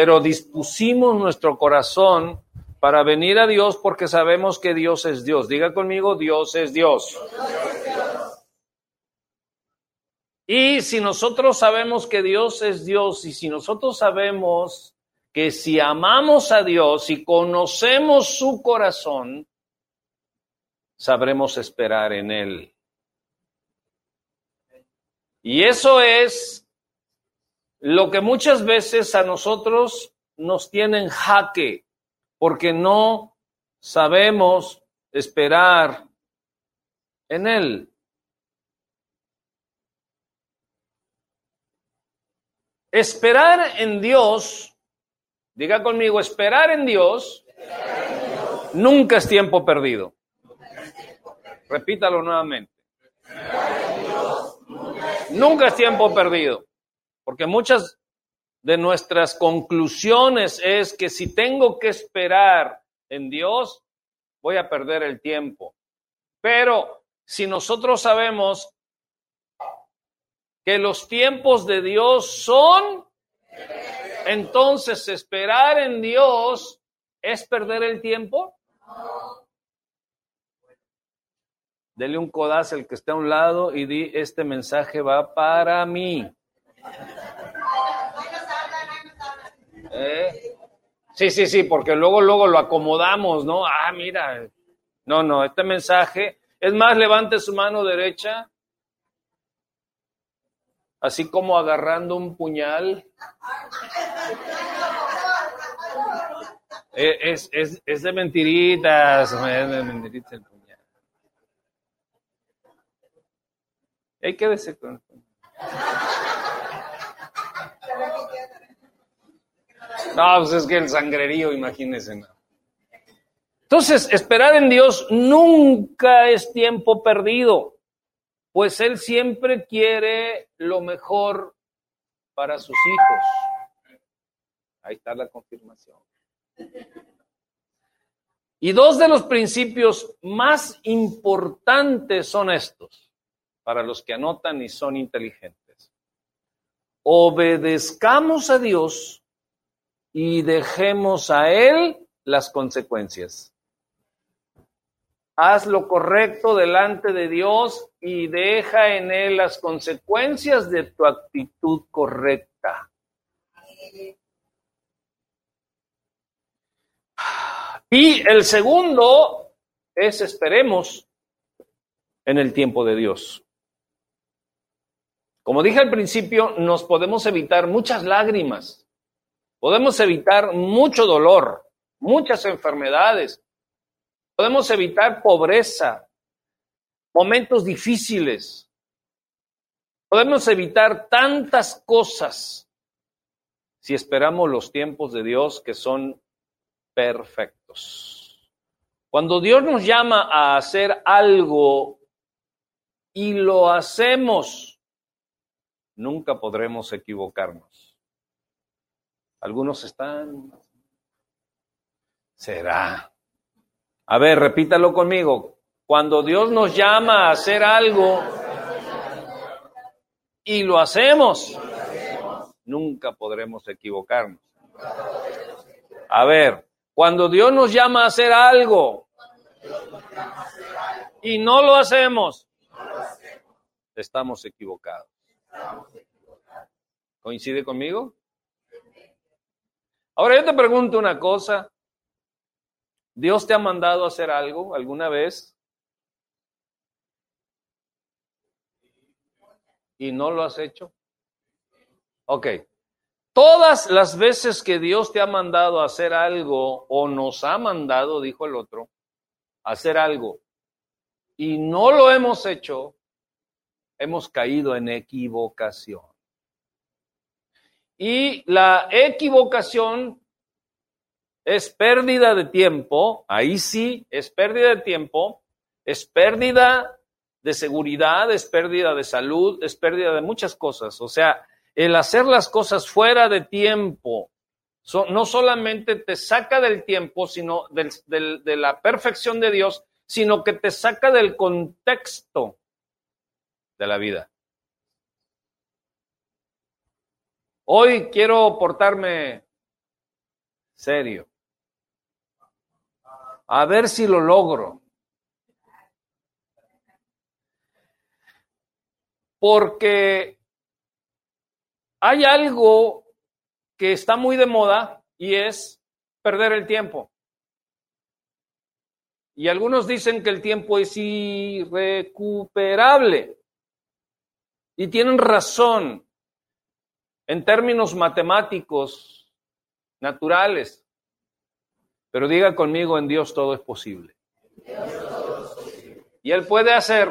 pero dispusimos nuestro corazón para venir a Dios porque sabemos que Dios es Dios. Diga conmigo, Dios es Dios. Y si nosotros sabemos que Dios es Dios y si nosotros sabemos que si amamos a Dios y conocemos su corazón, sabremos esperar en Él. Y eso es lo que muchas veces a nosotros nos tiene en jaque, porque no sabemos esperar en Él. Esperar en Dios, diga conmigo, esperar en Dios, nunca es tiempo perdido. Repítalo nuevamente. Nunca es tiempo perdido, porque muchas de nuestras conclusiones es que si tengo que esperar en Dios, voy a perder el tiempo. Pero si nosotros sabemos que los tiempos de Dios son, entonces esperar en Dios es perder el tiempo. Dele un codazo al que esté a un lado y di, este mensaje va para mí. ¿Eh? Sí, sí, sí, porque luego, luego lo acomodamos, ¿no? Ah, mira. No, no, este mensaje, es más, levante su mano derecha, así como agarrando un puñal. Eh, es, es, es de mentiritas, es de mentiritas el puñal. Hay que con No, pues es que el sangrerío, imagínense. Entonces, esperar en Dios nunca es tiempo perdido, pues Él siempre quiere lo mejor para sus hijos. Ahí está la confirmación. Y dos de los principios más importantes son estos, para los que anotan y son inteligentes. Obedezcamos a Dios y dejemos a Él las consecuencias. Haz lo correcto delante de Dios y deja en Él las consecuencias de tu actitud correcta. Y el segundo es esperemos en el tiempo de Dios. Como dije al principio, nos podemos evitar muchas lágrimas Podemos evitar mucho dolor, muchas enfermedades. Podemos evitar pobreza, momentos difíciles. Podemos evitar tantas cosas si esperamos los tiempos de Dios que son perfectos. Cuando Dios nos llama a hacer algo y lo hacemos, nunca podremos equivocarnos. Algunos están. Será. A ver, repítalo conmigo. Cuando Dios nos llama a hacer algo y lo hacemos, nunca podremos equivocarnos. A ver, cuando Dios nos llama a hacer algo y no lo hacemos, estamos equivocados. ¿Coincide conmigo? Ahora yo te pregunto una cosa. ¿Dios te ha mandado a hacer algo alguna vez? ¿Y no lo has hecho? Ok. Todas las veces que Dios te ha mandado hacer algo o nos ha mandado, dijo el otro, hacer algo y no lo hemos hecho, hemos caído en equivocación. Y la equivocación es pérdida de tiempo, ahí sí, es pérdida de tiempo, es pérdida de seguridad, es pérdida de salud, es pérdida de muchas cosas. O sea, el hacer las cosas fuera de tiempo no solamente te saca del tiempo, sino de la perfección de Dios, sino que te saca del contexto de la vida. Hoy quiero portarme serio. A ver si lo logro. Porque hay algo que está muy de moda y es perder el tiempo. Y algunos dicen que el tiempo es irrecuperable. Y tienen razón en términos matemáticos, naturales. Pero diga conmigo, en Dios todo es posible. Y Él puede hacer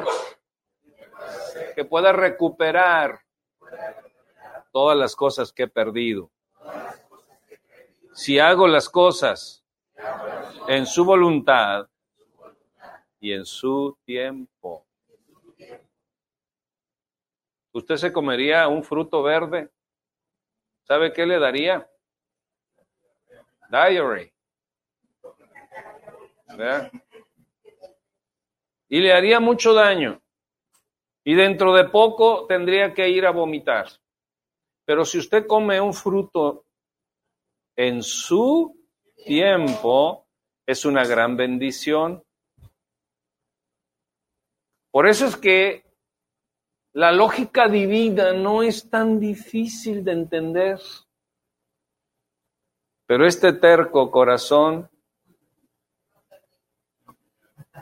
que pueda recuperar todas las cosas que he perdido. Si hago las cosas en su voluntad, y en su tiempo. ¿Usted se comería un fruto verde? ¿Sabe qué le daría? Diary. Y le haría mucho daño. Y dentro de poco tendría que ir a vomitar. Pero si usted come un fruto en su tiempo, es una gran bendición por eso es que la lógica divina no es tan difícil de entender. Pero este terco corazón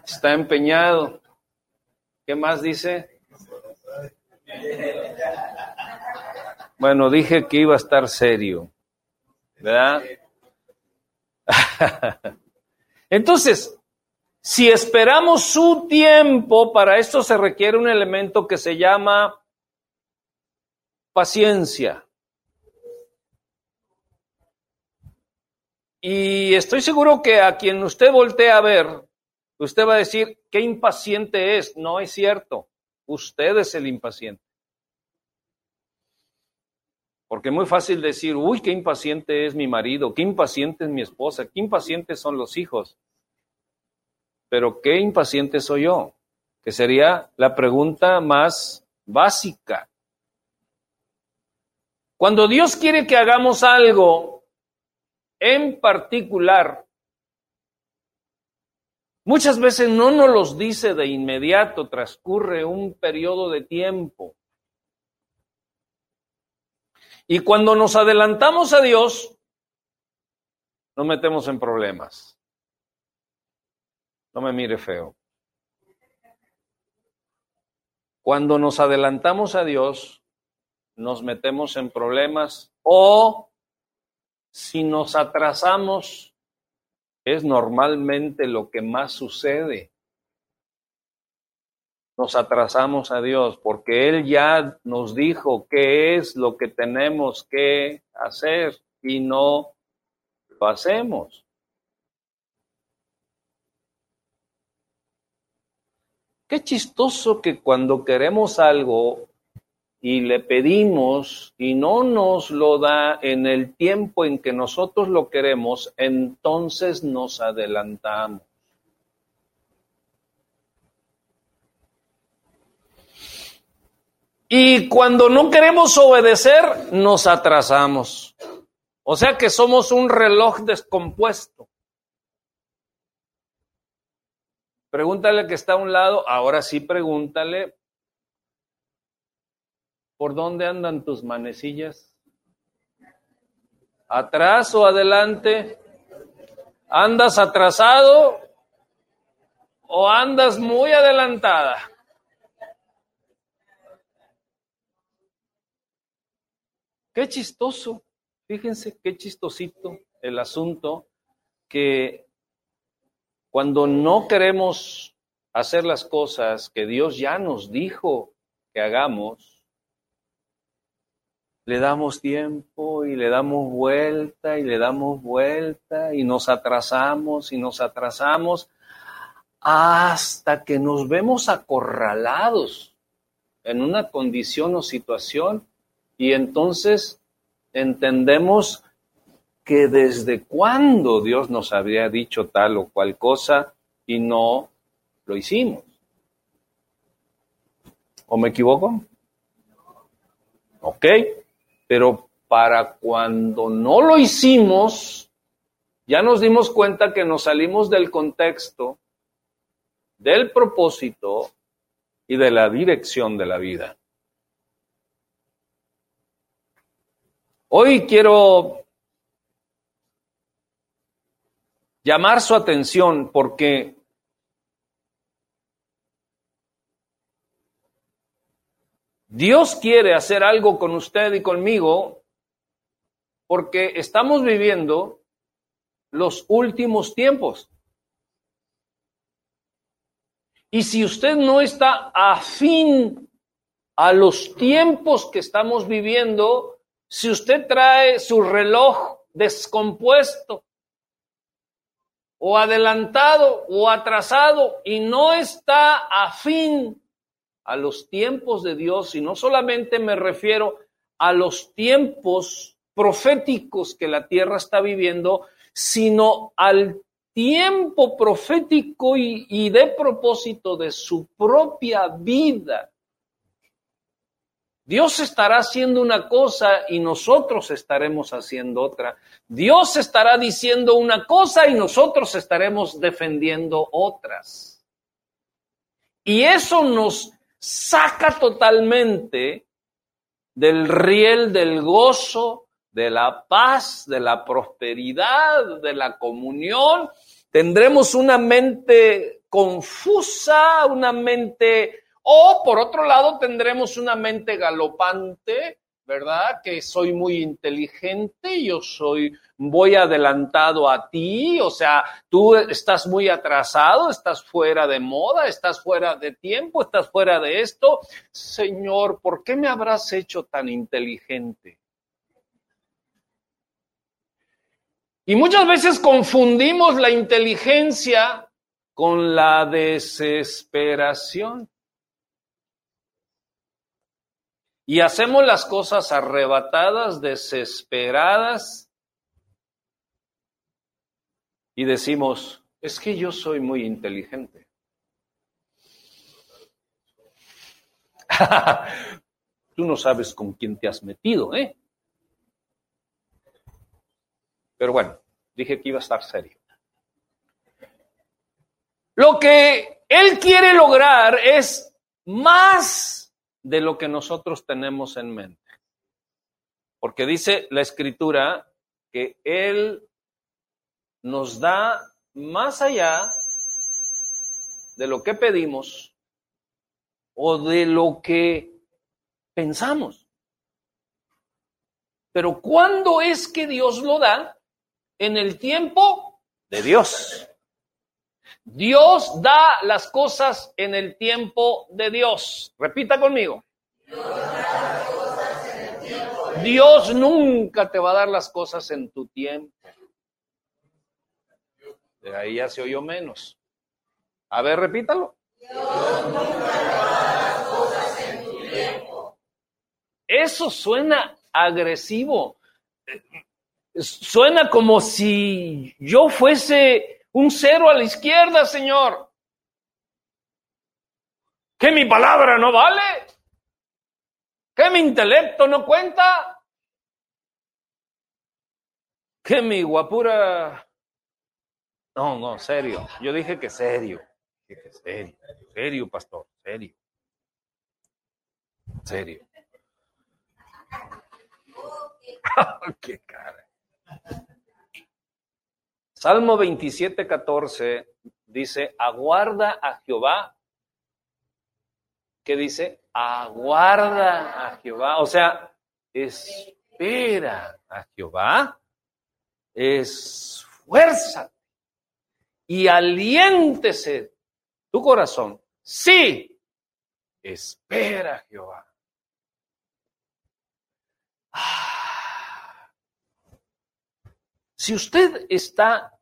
está empeñado. ¿Qué más dice? Bueno, dije que iba a estar serio, ¿verdad? Entonces, si esperamos su tiempo, para esto se requiere un elemento que se llama paciencia. Y estoy seguro que a quien usted voltee a ver, usted va a decir, qué impaciente es. No es cierto. Usted es el impaciente. Porque es muy fácil decir, uy, qué impaciente es mi marido, qué impaciente es mi esposa, qué impacientes son los hijos. Pero qué impaciente soy yo, que sería la pregunta más básica. Cuando Dios quiere que hagamos algo en particular, muchas veces no nos los dice de inmediato, transcurre un periodo de tiempo. Y cuando nos adelantamos a Dios, nos metemos en problemas. No me mire feo. Cuando nos adelantamos a Dios, nos metemos en problemas o si nos atrasamos, es normalmente lo que más sucede. Nos atrasamos a Dios porque Él ya nos dijo qué es lo que tenemos que hacer y no lo hacemos. Qué chistoso que cuando queremos algo y le pedimos y no nos lo da en el tiempo en que nosotros lo queremos, entonces nos adelantamos. Y cuando no queremos obedecer, nos atrasamos. O sea que somos un reloj descompuesto. Pregúntale que está a un lado, ahora sí pregúntale, ¿por dónde andan tus manecillas? ¿Atrás o adelante? ¿Andas atrasado o andas muy adelantada? Qué chistoso, fíjense qué chistosito el asunto que cuando no queremos hacer las cosas que Dios ya nos dijo que hagamos, le damos tiempo y le damos vuelta y le damos vuelta y nos atrasamos y nos atrasamos hasta que nos vemos acorralados en una condición o situación y entonces entendemos que desde cuándo Dios nos había dicho tal o cual cosa y no lo hicimos. ¿O me equivoco? Ok, pero para cuando no lo hicimos, ya nos dimos cuenta que nos salimos del contexto, del propósito y de la dirección de la vida. Hoy quiero llamar su atención porque Dios quiere hacer algo con usted y conmigo porque estamos viviendo los últimos tiempos. Y si usted no está afín a los tiempos que estamos viviendo, si usted trae su reloj descompuesto o adelantado o atrasado y no está afín a los tiempos de Dios, y no solamente me refiero a los tiempos proféticos que la tierra está viviendo, sino al tiempo profético y, de propósito de su propia vida. Dios estará haciendo una cosa y nosotros estaremos haciendo otra. Dios estará diciendo una cosa y nosotros estaremos defendiendo otras. Y eso nos saca totalmente del riel del gozo, de la paz, de la prosperidad, de la comunión. Tendremos una mente confusa, una mente, o por otro lado tendremos una mente galopante, ¿verdad? Que soy muy inteligente, yo soy, voy adelantado a ti, o sea, tú estás muy atrasado, estás fuera de moda, estás fuera de tiempo, estás fuera de esto. Señor, ¿por qué me habrás hecho tan inteligente? Y muchas veces confundimos la inteligencia con la desesperación. Y hacemos las cosas arrebatadas, desesperadas, y decimos, es que yo soy muy inteligente. Tú no sabes con quién te has metido, ¿eh? Pero bueno, dije que iba a estar serio. Lo que él quiere lograr es más de lo que nosotros tenemos en mente. Porque dice la escritura que Él nos da más allá de lo que pedimos o de lo que pensamos. Pero ¿cuándo es que Dios lo da? En el tiempo de Dios. Dios da las cosas en el tiempo de Dios. Repita conmigo. Dios, nunca te va a dar las cosas en tu tiempo. De ahí ya se oyó menos. A ver, repítalo. Dios nunca te va a dar las cosas en tu tiempo. Eso suena agresivo. Suena como si yo fuese un cero a la izquierda, Señor. Que mi palabra no vale. Que mi intelecto no cuenta. Que mi guapura... No, no, serio. Yo dije que serio. Dije serio. Serio, pastor. Serio. Serio. Qué cara. Salmo 27, 14 dice, aguarda a Jehová. ¿Qué dice? Aguarda a Jehová. O sea, espera a Jehová. Esfuerza y aliéntese tu corazón. Sí, espera a Jehová. Ah. Si usted está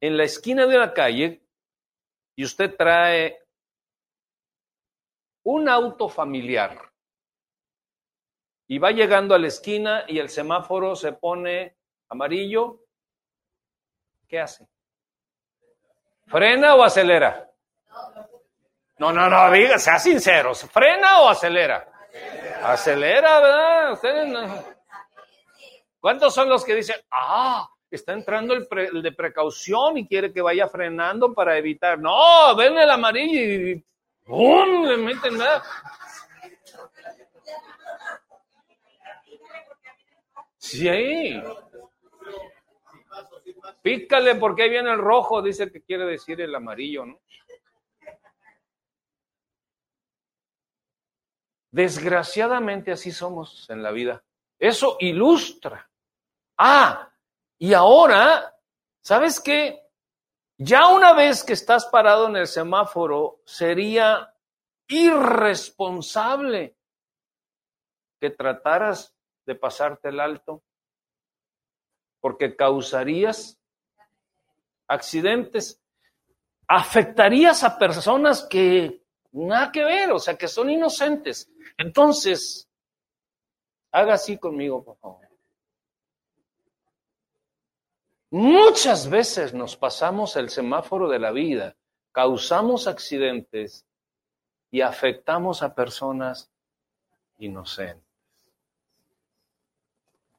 en la esquina de la calle y usted trae un auto familiar y va llegando a la esquina y el semáforo se pone amarillo, ¿qué hace? ¿Frena o acelera? No, no, no, diga, sea sincero, ¿frena o acelera? Acelera, ¿verdad? Ustedes no. ¿Cuántos son los que dicen, ah, está entrando el, de precaución y quiere que vaya frenando para evitar? No, ven el amarillo y ¡pum! le meten nada. Sí. Pícale porque ahí viene el rojo, dice que quiere decir el amarillo, ¿no? Desgraciadamente así somos en la vida. Eso ilustra. Ah, y ahora, ¿sabes qué? Ya una vez que estás parado en el semáforo, sería irresponsable que trataras de pasarte el alto, porque causarías accidentes, afectarías a personas que nada que ver, o sea, que son inocentes. Entonces, haga así conmigo, por favor. Muchas veces nos pasamos el semáforo de la vida, causamos accidentes y afectamos a personas inocentes.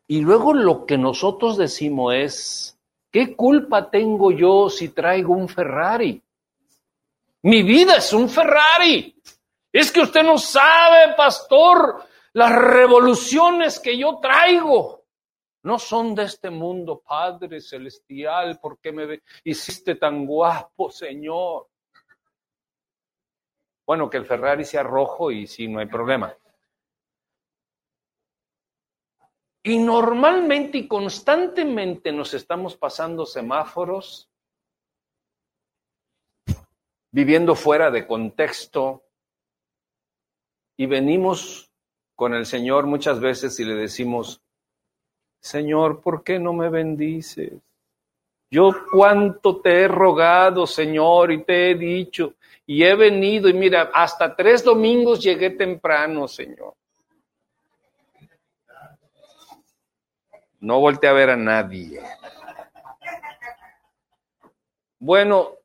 Y luego lo que nosotros decimos es, ¿qué culpa tengo yo si traigo un Ferrari? Mi vida es un Ferrari. Es que usted no sabe, pastor, las revoluciones que yo traigo. No son de este mundo, Padre Celestial, ¿por qué me hiciste tan guapo, Señor? Bueno, que el Ferrari sea rojo y sí, no hay problema. Y normalmente y constantemente nos estamos pasando semáforos, viviendo fuera de contexto, y venimos con el Señor muchas veces y le decimos, Señor, ¿por qué no me bendices? Yo cuánto te he rogado, Señor, y te he dicho, y he venido, y mira, hasta tres domingos llegué temprano, Señor. No volteé a ver a nadie. Bueno,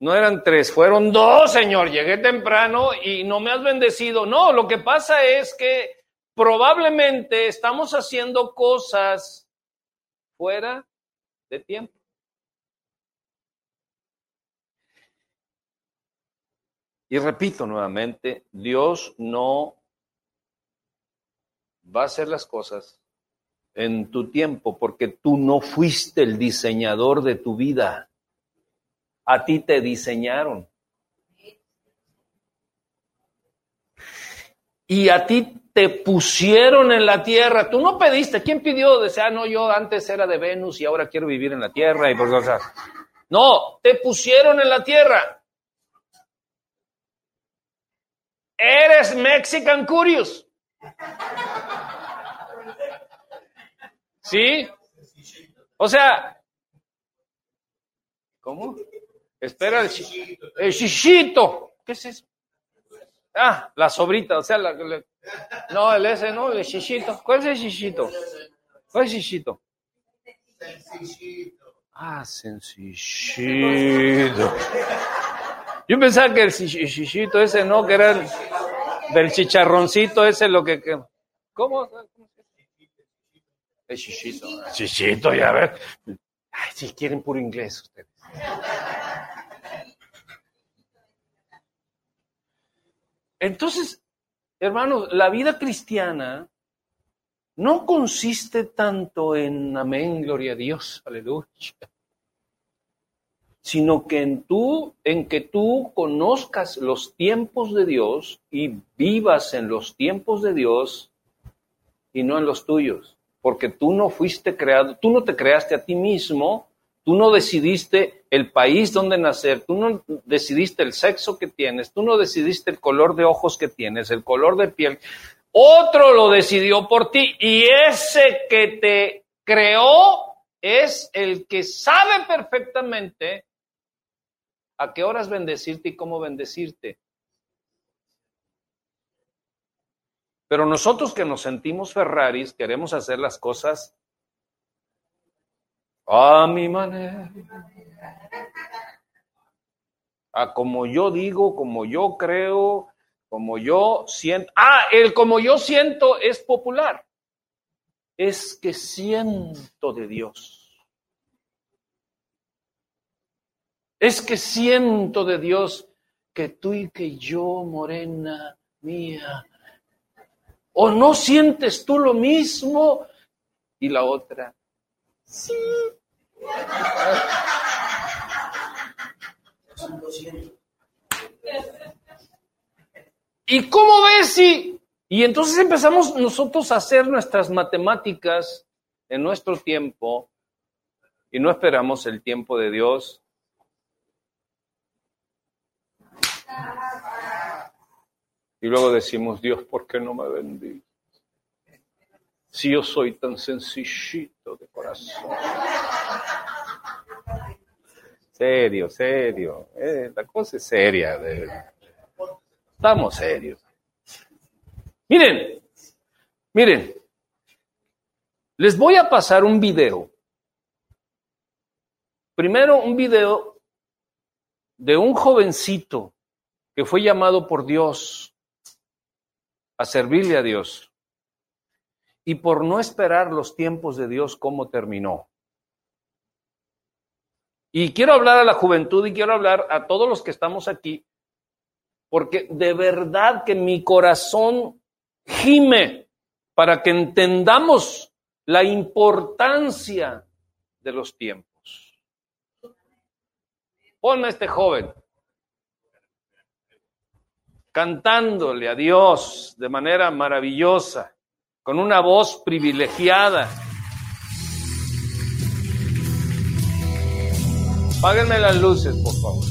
no eran tres, fueron dos, Señor. Llegué temprano y no me has bendecido. No, lo que pasa es que probablemente estamos haciendo cosas fuera de tiempo. Y repito nuevamente, Dios no va a hacer las cosas en tu tiempo, porque tú no fuiste el diseñador de tu vida. A ti te diseñaron. Y a ti te pusieron en la tierra. Tú no pediste. ¿Quién pidió? Decía, ah, no, yo antes era de Venus y ahora quiero vivir en la tierra y por cosas. No, te pusieron en la tierra. Eres Mexican Curious. ¿Sí? O sea, ¿cómo? Espera, el, el chichito. ¿Qué es eso? Ah, la sobrita, o sea, la, no, el ese no, el chichito. ¿Cuál es el chichito? ¿Cuál es el chichito? Ah, sencillito. Yo pensaba que el chichito ese no, que era del chicharroncito ese lo que... ¿Cómo? El chichito. Chichito, ya ver. Ay, si quieren puro inglés ustedes. Entonces, hermanos, la vida cristiana no consiste tanto en amén, gloria a Dios, aleluya, sino que en tú, en que tú conozcas los tiempos de Dios y vivas en los tiempos de Dios y no en los tuyos porque tú no fuiste creado, tú no te creaste a ti mismo, tú no decidiste el país donde nacer, tú no decidiste el sexo que tienes, tú no decidiste el color de ojos que tienes, el color de piel. Otro lo decidió por ti y ese que te creó es el que sabe perfectamente a qué horas bendecirte y cómo bendecirte. Pero nosotros que nos sentimos Ferraris queremos hacer las cosas a mi manera. A como yo digo, como yo creo, como yo siento. Ah, el como yo siento es popular. es que siento de Dios. Es que siento de Dios que tú y que yo, morena mía, o no sientes tú lo mismo y la otra, sí. ¿Y cómo ves si? Y entonces empezamos nosotros a hacer nuestras matemáticas en nuestro tiempo y no esperamos el tiempo de Dios. Y luego decimos, Dios, ¿por qué no me bendices? Si yo soy tan sencillito de corazón. Serio, serio. Eh, la cosa es seria. Estamos serios. Miren, miren, les voy a pasar un video. Primero un video de un jovencito que fue llamado por Dios a servirle a Dios y por no esperar los tiempos de Dios, cómo terminó. Y quiero hablar a la juventud y quiero hablar a todos los que estamos aquí porque de verdad que mi corazón gime para que entendamos la importancia de los tiempos. Ponme a este joven cantándole a Dios de manera maravillosa, con una voz privilegiada. Páguenme las luces, por favor.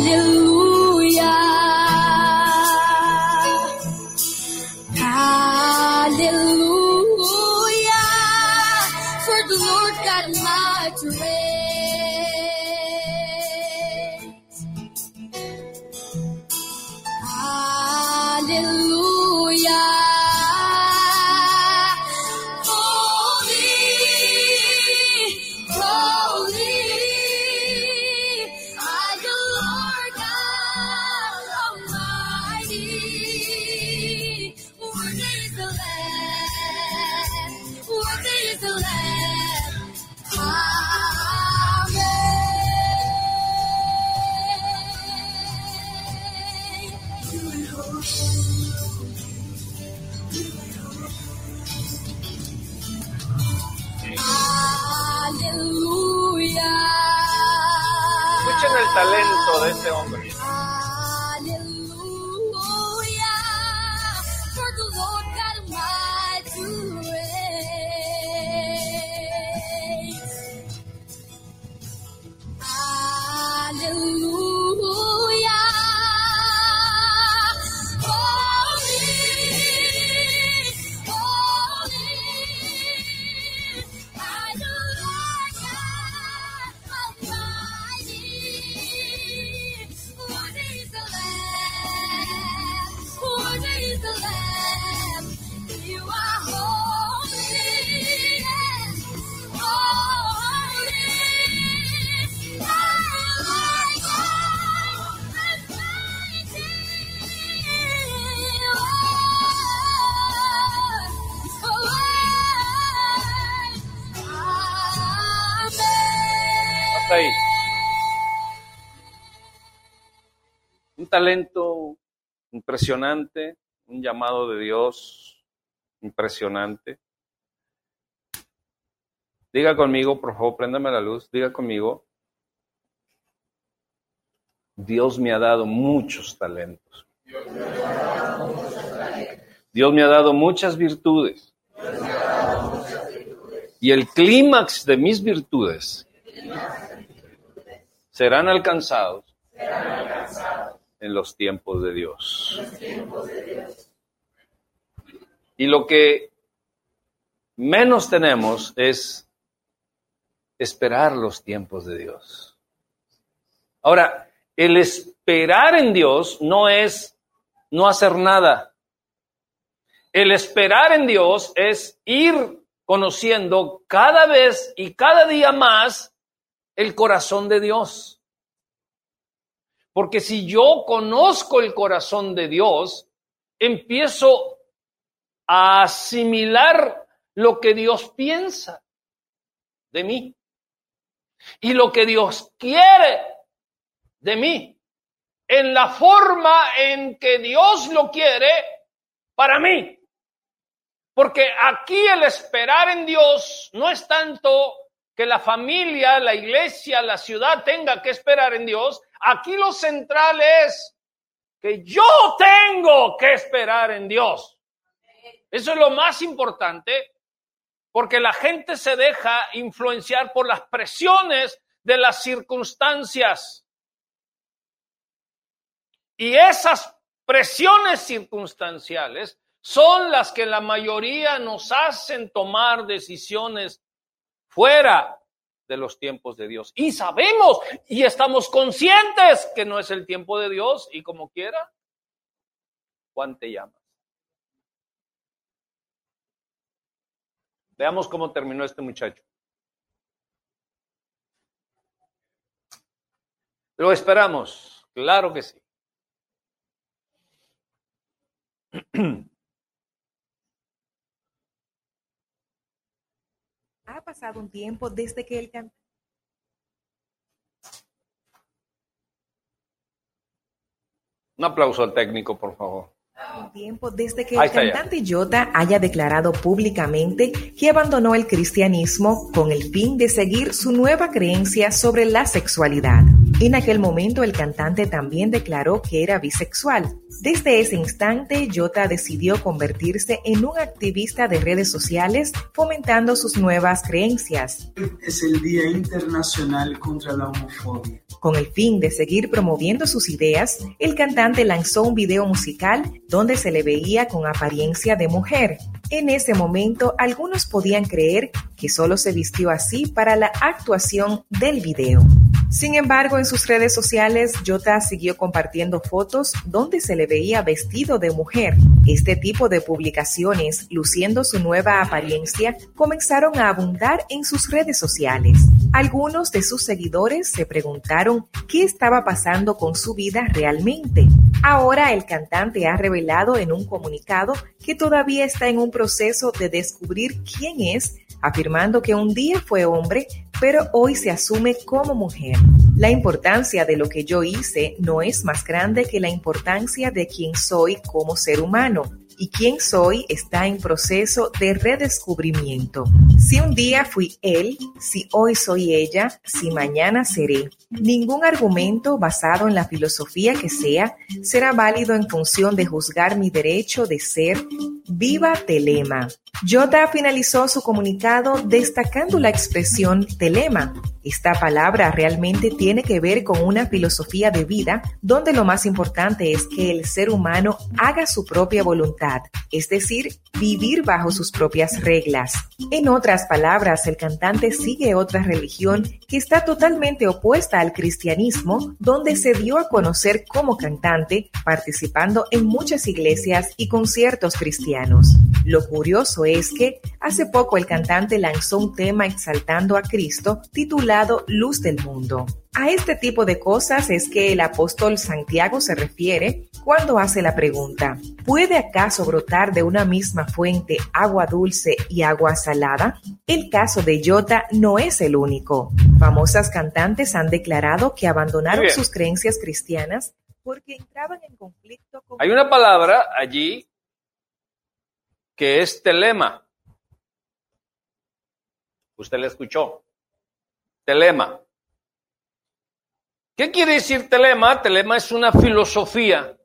Hallelujah. Talento de ese hombre. Talento impresionante, un llamado de Dios impresionante. Diga conmigo, por favor, préndame la luz, diga conmigo. Dios me ha dado muchos talentos. Dios me ha dado muchas virtudes. Y el clímax de mis virtudes serán alcanzados en los tiempos de Dios. Y lo que menos tenemos es esperar los tiempos de Dios. Ahora, el esperar en Dios no es no hacer nada. El esperar en Dios es ir conociendo cada vez y cada día más el corazón de Dios. Porque si yo conozco el corazón de Dios, empiezo a asimilar lo que Dios piensa de mí y lo que Dios quiere de mí en la forma en que Dios lo quiere para mí. Porque aquí el esperar en Dios no es tanto que la familia, la iglesia, la ciudad tenga que esperar en Dios. Aquí lo central es que yo tengo que esperar en Dios. Eso es lo más importante porque la gente se deja influenciar por las presiones de las circunstancias. Y esas presiones circunstanciales son las que la mayoría nos hacen tomar decisiones fuera de los tiempos de Dios. Y sabemos y estamos conscientes que no es el tiempo de Dios y como quiera, Juan te llamas. Veamos cómo terminó este muchacho. Lo esperamos, claro que sí. Ha pasado un tiempo desde que el cantante Un aplauso al técnico, por favor. un tiempo desde que el cantante Jota haya declarado públicamente que abandonó el cristianismo con el fin de seguir su nueva creencia sobre la sexualidad. En aquel momento el cantante también declaró que era bisexual. Desde ese instante, Jota decidió convertirse en un activista de redes sociales fomentando sus nuevas creencias. es el Día Internacional contra la Homofobia. Con el fin de seguir promoviendo sus ideas, el cantante lanzó un video musical donde se le veía con apariencia de mujer. En ese momento, algunos podían creer que solo se vistió así para la actuación del video. Sin embargo, en sus redes sociales, Jota siguió compartiendo fotos donde se le veía vestido de mujer. Este tipo de publicaciones, luciendo su nueva apariencia, comenzaron a abundar en sus redes sociales. Algunos de sus seguidores se preguntaron qué estaba pasando con su vida realmente. Ahora el cantante ha revelado en un comunicado que todavía está en un proceso de descubrir quién es, afirmando que un día fue hombre, pero hoy se asume como mujer. La importancia de lo que yo hice no es más grande que la importancia de quién soy como ser humano. Y quién soy está en proceso de redescubrimiento. Si un día fui él, si hoy soy ella, si mañana seré. Ningún argumento basado en la filosofía que sea será válido en función de juzgar mi derecho de ser viva telema. Jota finalizó su comunicado destacando la expresión telema. Esta palabra realmente tiene que ver con una filosofía de vida donde lo más importante es que el ser humano haga su propia voluntad, es decir, vivir bajo sus propias reglas. En palabras, el cantante sigue otra religión que está totalmente opuesta al cristianismo, donde se dio a conocer como cantante, participando en muchas iglesias y conciertos cristianos. Lo curioso es que hace poco el cantante lanzó un tema exaltando a Cristo titulado Luz del Mundo. A este tipo de cosas es que el apóstol Santiago se refiere cuando hace la pregunta, ¿puede acaso brotar de una misma fuente agua dulce y agua salada? El caso de Jota no es el único. Famosas cantantes han declarado que abandonaron sus creencias cristianas porque entraban en conflicto con Hay una palabra allí que es telema. Usted la escuchó. Telema. ¿Qué quiere decir telema? Telema es una filosofía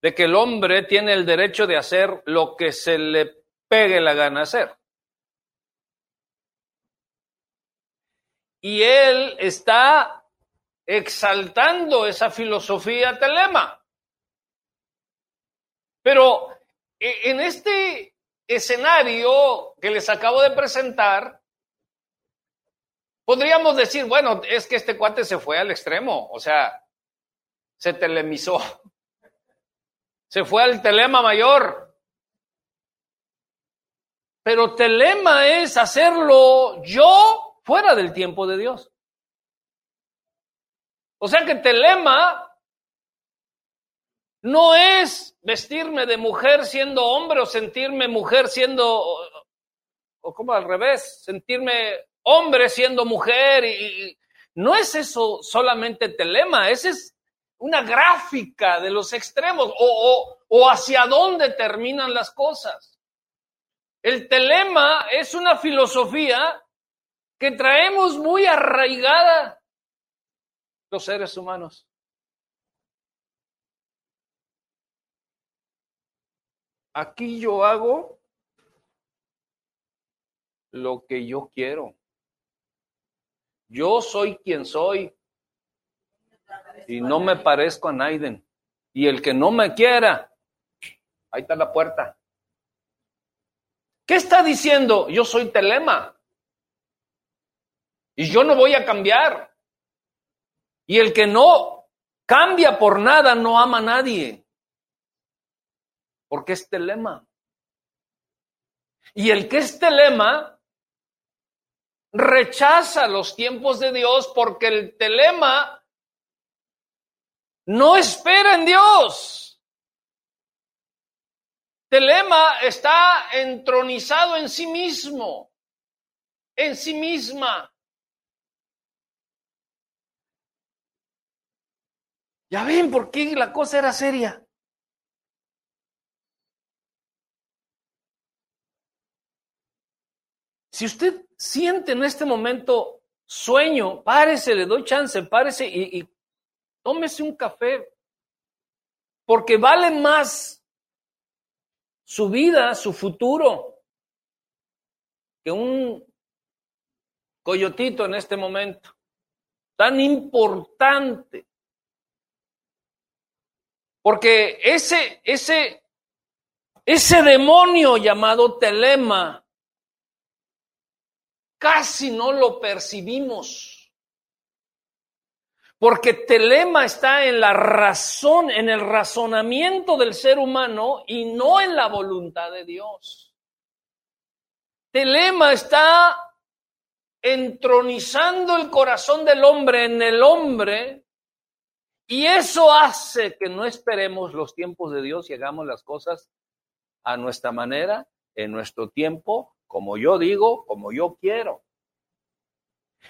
de que el hombre tiene el derecho de hacer lo que se le pegue la gana hacer. Y él está exaltando esa filosofía telema. Pero e- en este escenario que les acabo de presentar, podríamos decir, bueno, es que este cuate se fue al extremo, o sea, se telemizó, se fue al telema mayor. Pero telema es hacerlo yo fuera del tiempo de Dios. O sea que telema no es vestirme de mujer siendo hombre o sentirme mujer siendo, o, como al revés, sentirme hombre siendo mujer. Y, no es eso solamente telema, esa es una gráfica de los extremos o, o- o hacia dónde terminan las cosas. El telema es una filosofía que traemos muy arraigada los seres humanos. Aquí yo hago lo que yo quiero. Yo soy quien soy y no me parezco a Naiden. Y el que no me quiera, ahí está la puerta. ¿Qué está diciendo? Yo soy telema. Y yo no voy a cambiar. Y el que no cambia por nada no ama a nadie. Porque es telema. Y el que es telema rechaza los tiempos de Dios porque el telema no espera en Dios. Telema está entronizado en sí mismo, en sí misma. Ya ven por qué la cosa era seria. Si usted siente en este momento sueño, párese, le doy chance, párese y, tómese un café, porque vale más su vida, su futuro, que un coyotito en este momento, tan importante. Porque ese, ese, ese demonio llamado telema, casi no lo percibimos. Porque telema está en la razón, en el razonamiento del ser humano y no en la voluntad de Dios. Telema está entronizando el corazón del hombre en el hombre y eso hace que no esperemos los tiempos de Dios y hagamos las cosas a nuestra manera, en nuestro tiempo, como yo digo, como yo quiero.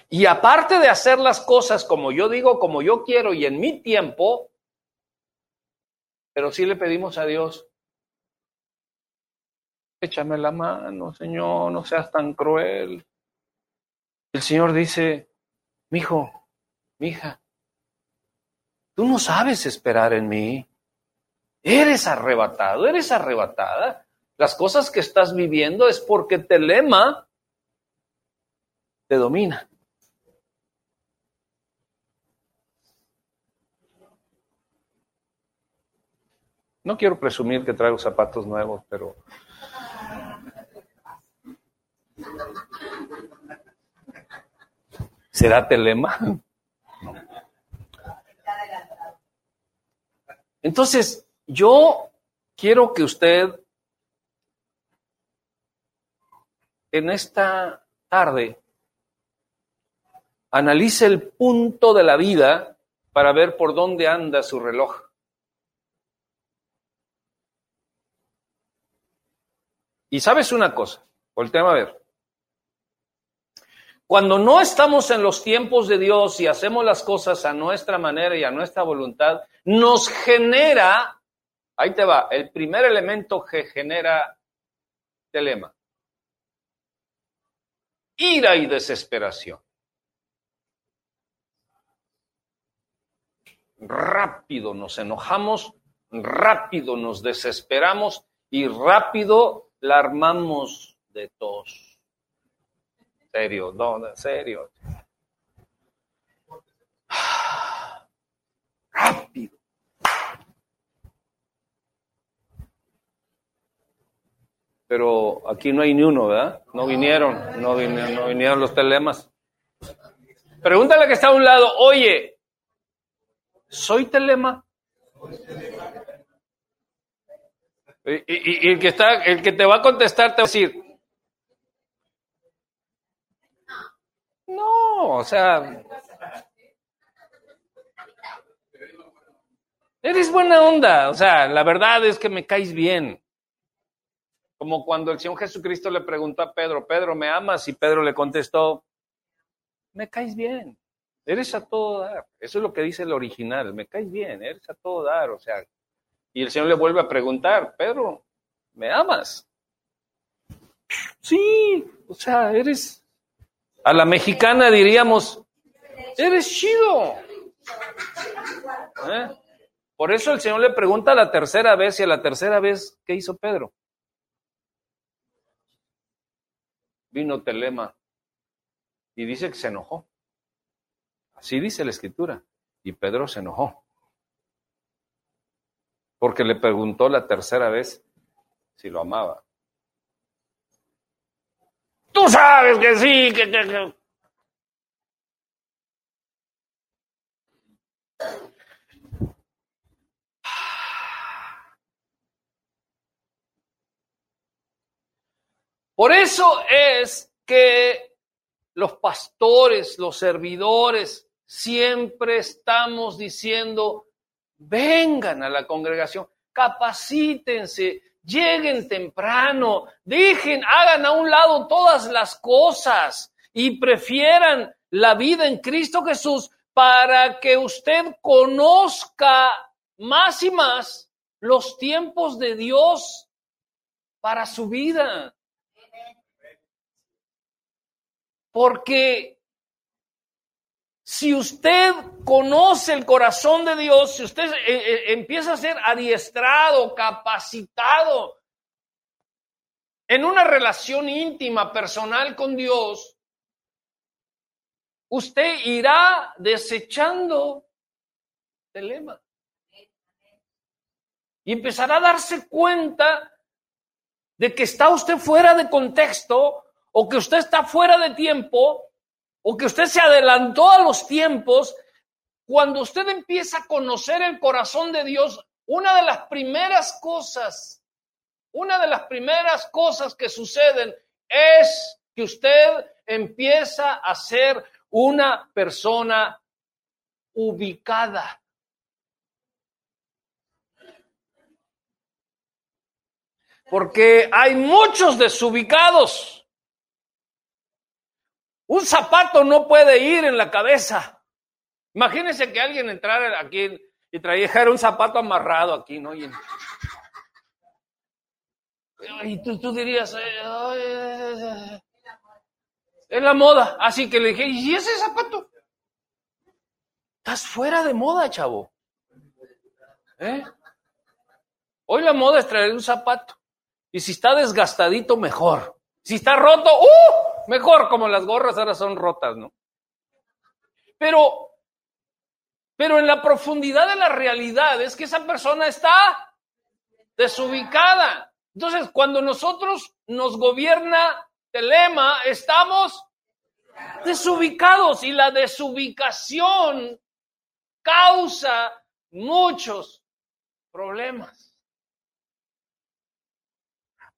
Y aparte de hacer las cosas como yo digo, como yo quiero y en mi tiempo, pero sí le pedimos a Dios, échame la mano, Señor, no seas tan cruel. El Señor dice, mi hijo, mi hija, tú no sabes esperar en mí. Eres arrebatado, eres arrebatada. Las cosas que estás viviendo es porque telema te domina. No quiero presumir que traigo zapatos nuevos, pero ¿será telema? No. Entonces, yo quiero que usted en esta tarde analice el punto de la vida para ver por dónde anda su reloj. Y sabes una cosa, volteame a ver. Cuando no estamos en los tiempos de Dios y hacemos las cosas a nuestra manera y a nuestra voluntad, nos genera, ahí te va, el primer elemento que genera telema. Ira y desesperación. Rápido nos enojamos, rápido nos desesperamos y rápido la armamos de tos. Serio, no, serio. Pero aquí no hay ni uno, ¿verdad? No vinieron, no vinieron, no vinieron los telemas. Pregúntale que está a un lado, oye, ¿soy telema? Y, y- y el que está, el que te va a contestar te va a decir, no, o sea, Eres buena onda, o sea, la verdad es que me caes bien. Como cuando el Señor Jesucristo le preguntó a Pedro, Pedro, ¿me amas? Y Pedro le contestó, me caes bien, eres a todo dar. Eso es lo que dice el original, me caes bien, eres a todo dar. O sea, y el Señor le vuelve a preguntar, Pedro, ¿me amas? Sí, o sea, eres, a la mexicana diríamos, eres chido. ¿Eh? Por eso el Señor le pregunta la tercera vez y a la tercera vez, ¿qué hizo Pedro? Vino Telema y dice que se enojó. Así dice la escritura. Y Pedro se enojó. Porque le preguntó la tercera vez si lo amaba. Tú sabes que sí, que, que, que. Por eso es que los pastores, los servidores, siempre estamos diciendo, vengan a la congregación, capacítense, lleguen temprano, dejen, hagan a un lado todas las cosas y prefieran la vida en Cristo Jesús para que usted conozca más y más los tiempos de Dios para su vida. Porque si usted conoce el corazón de Dios, si usted eh, eh, empieza a ser adiestrado, capacitado en una relación íntima, personal con Dios, usted irá desechando el lema. Y empezará a darse cuenta de que está usted fuera de contexto o que usted está fuera de tiempo o que usted se adelantó a los tiempos. Cuando usted empieza a conocer el corazón de Dios, una de las primeras cosas, una de las primeras cosas que suceden es que usted empieza a ser una persona ubicada. Porque hay muchos desubicados. Un zapato no puede ir en la cabeza. Imagínense que alguien entrara aquí y trajera un zapato amarrado aquí, ¿no? Y, y tú, tú, dirías, es la moda. Así que le dije, ¿y ese zapato? Estás fuera de moda, chavo. ¿Eh? Hoy la moda es traer un zapato. Y si está desgastadito, mejor. Si está roto, ¡uh! Mejor, como las gorras ahora son rotas, ¿no? Pero, pero en la profundidad de la realidad es que esa persona está desubicada. Entonces, cuando nosotros nos gobierna Telema, estamos desubicados y la desubicación causa muchos problemas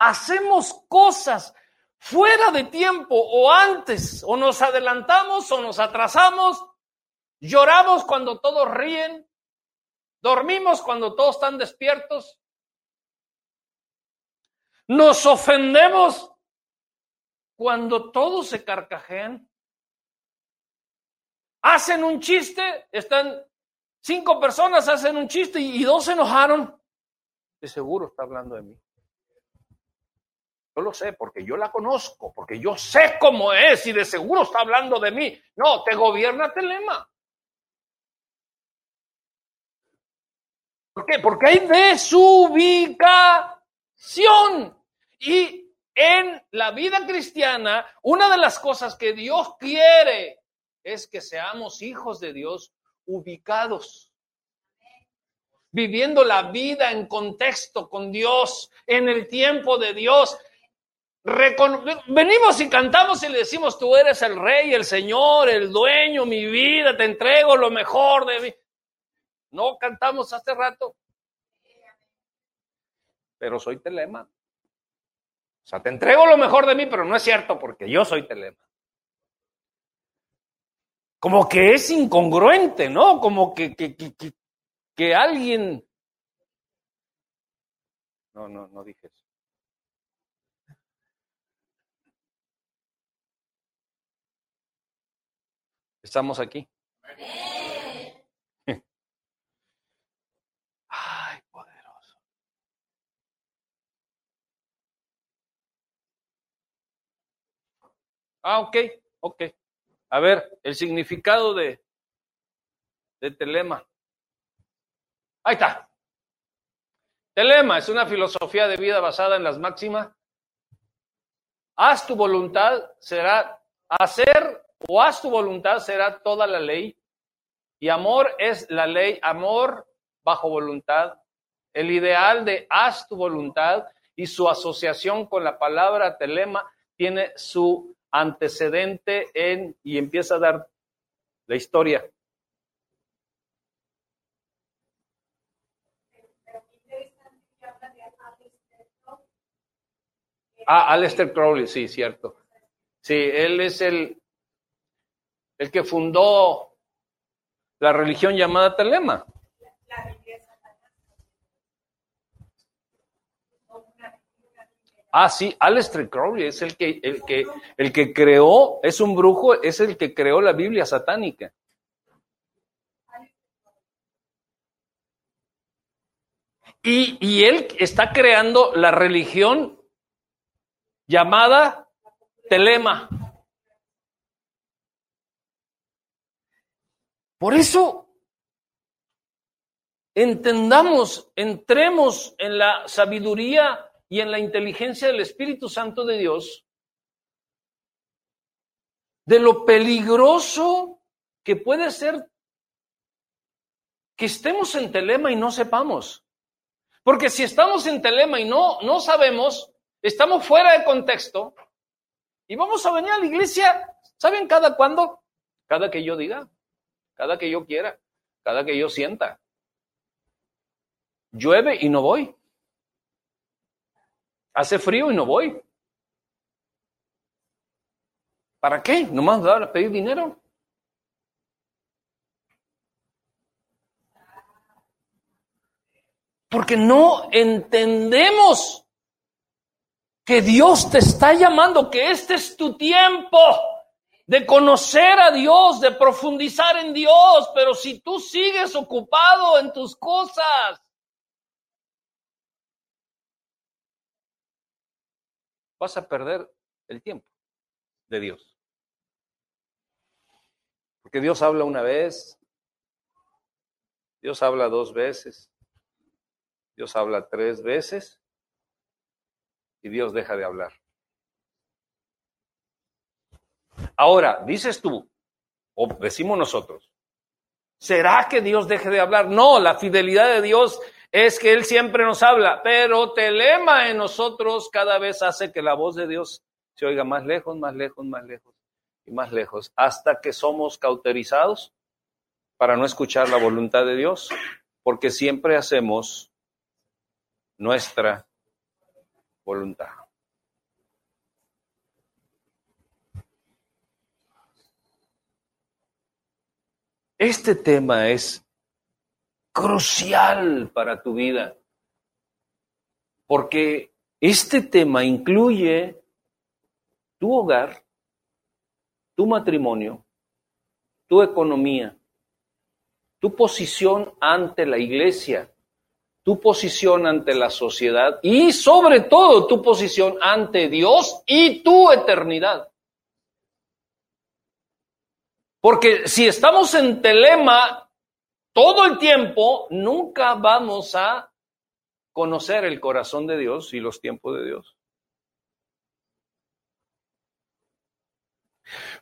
hacemos cosas fuera de tiempo o antes, o nos adelantamos o nos atrasamos, lloramos cuando todos ríen, dormimos cuando todos están despiertos, nos ofendemos cuando todos se carcajean, hacen un chiste, están cinco personas, hacen un chiste y, dos se enojaron, de seguro está hablando de mí. Yo lo sé porque yo la conozco, porque yo sé cómo es y de seguro está hablando de mí. No, te gobierna Telema. ¿Por qué? Porque hay desubicación. Y en la vida cristiana, una de las cosas que Dios quiere es que seamos hijos de Dios ubicados viviendo la vida en contexto con Dios, en el tiempo de Dios, venimos y cantamos y le decimos, tú eres el rey, el señor, el dueño, mi vida, te entrego lo mejor de mí. No cantamos hace rato. Pero soy telema. O sea, te entrego lo mejor de mí, pero no es cierto porque yo soy telema. Como que es incongruente, ¿no? Como que, que, que, que alguien... No, no, no dije eso. Estamos aquí. Ay, poderoso. Ah, ok, ok. A ver, el significado de, de telema. Ahí está. Telema es una filosofía de vida basada en las máximas. Haz tu voluntad, será hacer o haz tu voluntad, será toda la ley. Y amor es la ley, amor bajo voluntad. El ideal de haz tu voluntad y su asociación con la palabra telema tiene su antecedente en, y empieza a dar la historia. Ah, Aleister Crowley, sí, cierto. Sí, él es el, el que fundó la religión llamada Telema. Ah, sí, Aleister Crowley es el que, el que, el que creó, es un brujo, es el que creó la Biblia satánica. Y, y él está creando la religión llamada Telema. Por eso, entendamos, entremos en la sabiduría y en la inteligencia del Espíritu Santo de Dios, de lo peligroso que puede ser que estemos en telema y no sepamos. Porque si estamos en telema y no, no sabemos, estamos fuera de contexto y vamos a venir a la iglesia, ¿saben cada cuándo? Cada que yo diga, cada que yo quiera, cada que yo sienta. Llueve y no voy. Hace frío y no voy. ¿Para qué? ¿Nomás dar a pedir dinero? Porque no entendemos que Dios te está llamando, que este es tu tiempo de conocer a Dios, de profundizar en Dios, pero si tú sigues ocupado en tus cosas, vas a perder el tiempo de Dios. Porque Dios habla una vez, Dios habla dos veces, Dios habla tres veces y Dios deja de hablar. Ahora, dices tú, o decimos nosotros, ¿será que Dios deje de hablar? No, la fidelidad de Dios es que Él siempre nos habla, pero telema en nosotros cada vez hace que la voz de Dios se oiga más lejos, más lejos, más lejos y más lejos, hasta que somos cauterizados para no escuchar la voluntad de Dios, porque siempre hacemos nuestra voluntad. Este tema es crucial para tu vida, porque este tema incluye tu hogar, tu matrimonio, tu economía, tu posición ante la iglesia, tu posición ante la sociedad y sobre todo tu posición ante Dios y tu eternidad. Porque si estamos en telema todo el tiempo, nunca vamos a conocer el corazón de Dios y los tiempos de Dios.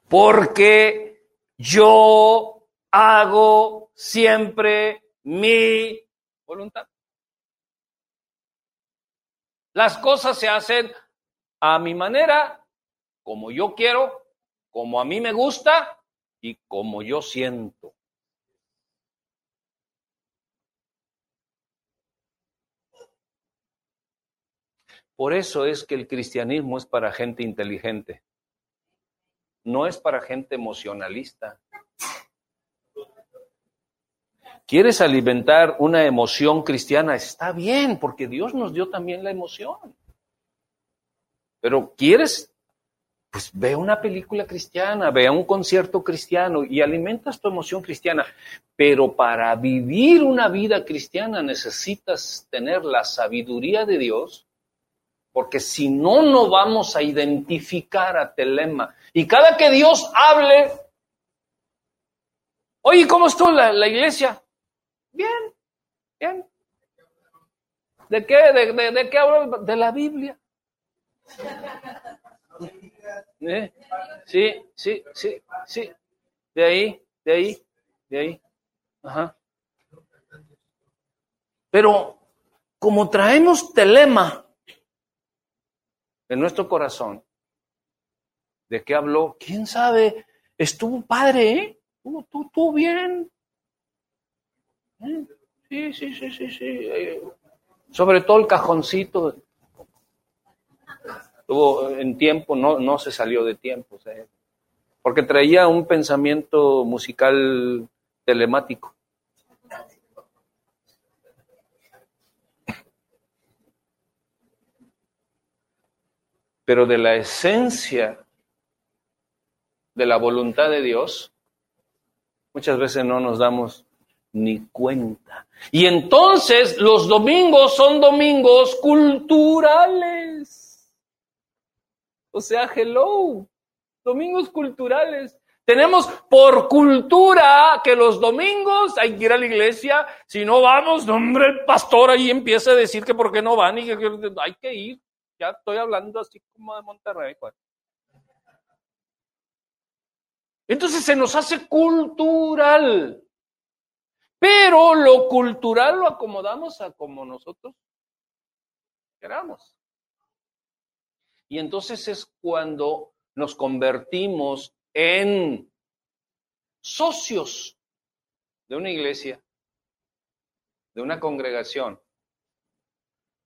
Porque yo hago siempre mi voluntad. Las cosas se hacen a mi manera, como yo quiero, como a mí me gusta y como yo siento. Por eso es que el cristianismo es para gente inteligente, no es para gente emocionalista. ¿Quieres alimentar una emoción cristiana? Está bien, porque Dios nos dio también la emoción. Pero ¿quieres? Pues ve una película cristiana, ve un concierto cristiano y alimentas tu emoción cristiana. Pero para vivir una vida cristiana necesitas tener la sabiduría de Dios, porque si no, no vamos a identificar a Telema. Y cada que Dios hable, oye, ¿cómo estuvo la, la iglesia? Bien, bien. ¿De qué? ¿De, de, de qué hablo? De la Biblia. ¿Eh? Sí, sí, sí, sí. De ahí, de ahí, de ahí. Ajá. Pero como traemos telema en nuestro corazón, ¿de qué habló? ¿Quién sabe? Estuvo padre, ¿eh? Estuvo, estuvo- estuvo bien. ¿Eh? Sí, sí, sí, sí, sí. Eh, sobre todo el cajoncito. Estuvo en tiempo, no, no se salió de tiempo. porque traía un pensamiento musical telemático. Pero de la esencia de la voluntad de Dios, muchas veces no nos damos ni cuenta. Y entonces los domingos son domingos culturales. O sea, hello, domingos culturales. Tenemos por cultura que los domingos hay que ir a la iglesia. Si no vamos, hombre, el pastor ahí empieza a decir que por qué no van y que, que hay que ir. Ya estoy hablando así como de Monterrey. pues. Entonces se nos hace cultural. Pero lo cultural lo acomodamos a como nosotros queramos. Y entonces es cuando nos convertimos en socios de una iglesia, de una congregación,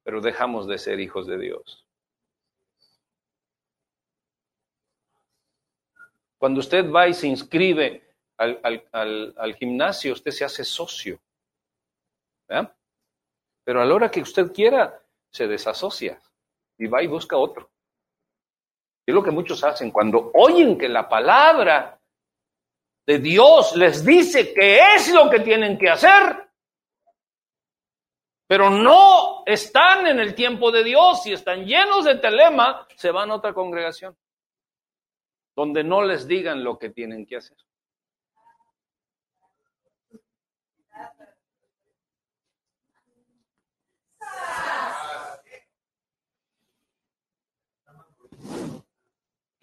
pero dejamos de ser hijos de Dios. Cuando usted va y se inscribe al, al- al- gimnasio, usted se hace socio. ¿verdad? Pero a la hora que usted quiera, se desasocia y va y busca otro. Es lo que muchos hacen cuando oyen que la palabra de Dios les dice que es lo que tienen que hacer, pero no están en el tiempo de Dios y están llenos de telema, se van a otra congregación donde no les digan lo que tienen que hacer.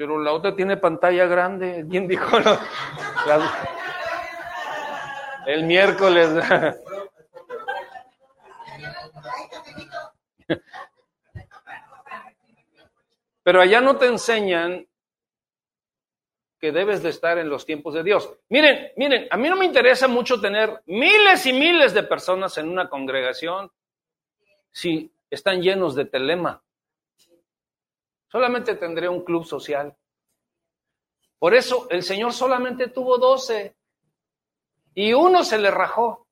Pero la otra tiene pantalla grande. ¿Quién dijo? el miércoles. Pero allá no te enseñan que debes de estar en los tiempos de Dios. Miren, miren, a mí no me interesa mucho tener miles y miles de personas en una congregación si están llenos de telema. Solamente tendré un club social. Por eso el Señor solamente tuvo doce y uno se le rajó.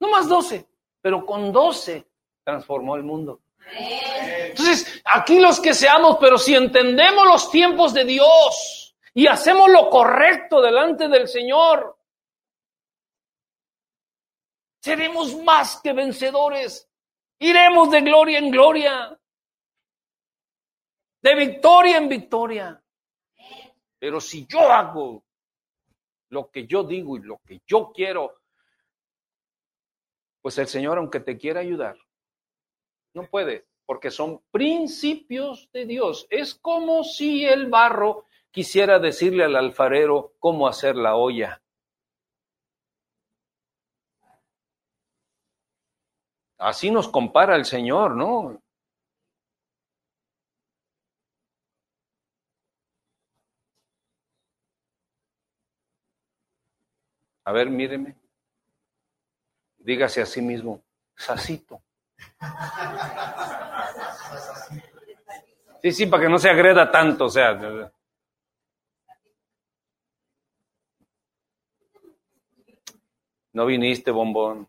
No más doce, pero con doce transformó el mundo. Entonces, aquí los que seamos, pero si entendemos los tiempos de Dios y hacemos lo correcto delante del Señor, seremos más que vencedores. Iremos de gloria en gloria, de victoria en victoria. Pero si yo hago lo que yo digo y lo que yo quiero, pues el Señor, aunque te quiera ayudar, no puede, porque son principios de Dios. Es como si el barro quisiera decirle al alfarero cómo hacer la olla. Así nos compara el Señor, ¿no? A ver, míreme. Dígase a sí mismo, sacito. Sí, sí, para que no se agreda tanto, o sea. No viniste, bombón.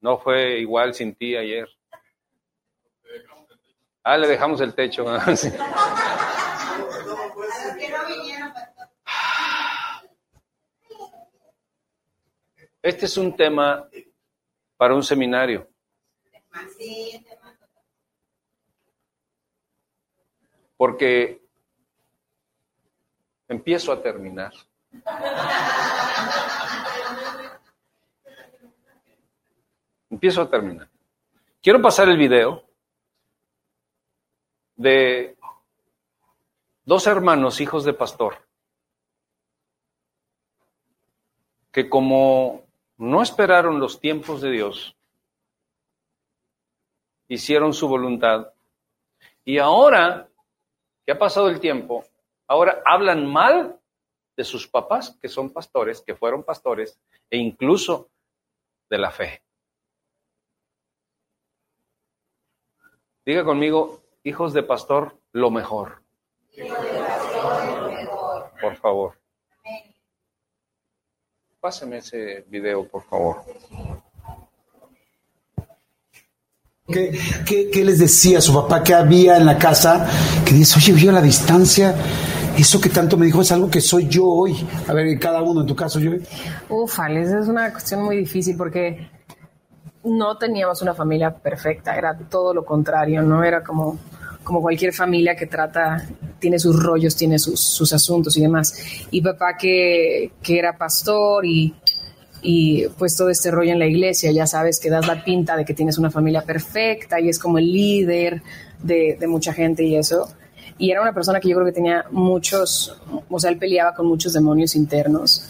No fue igual sin ti ayer. Ah, le dejamos el techo. Este es un tema para un seminario. Porque empiezo a terminar. Empiezo a terminar. Quiero pasar el video de dos hermanos, hijos de pastor, que como no esperaron los tiempos de Dios, hicieron su voluntad, y ahora que ha pasado el tiempo, ahora hablan mal de sus papás, que son pastores, que fueron pastores, e incluso de la fe. Diga conmigo, hijos de pastor, lo mejor. Por favor. Páseme ese video, por favor. ¿Qué, qué, qué les decía su papá que había en la casa? Que dice, oye, yo a la distancia, eso que tanto me dijo es algo que soy yo hoy. A ver, cada uno en tu caso, yo. Ufales, es una cuestión muy difícil porque no teníamos una familia perfecta, era todo lo contrario, no era como, como cualquier familia que trata, tiene sus rollos, tiene sus, sus asuntos y demás. Y papá que, que era pastor y, y pues todo este rollo en la iglesia, ya sabes que das la pinta de que tienes una familia perfecta y es como el líder de, de mucha gente y eso. Y era una persona que yo creo que tenía muchos, o sea, él peleaba con muchos demonios internos.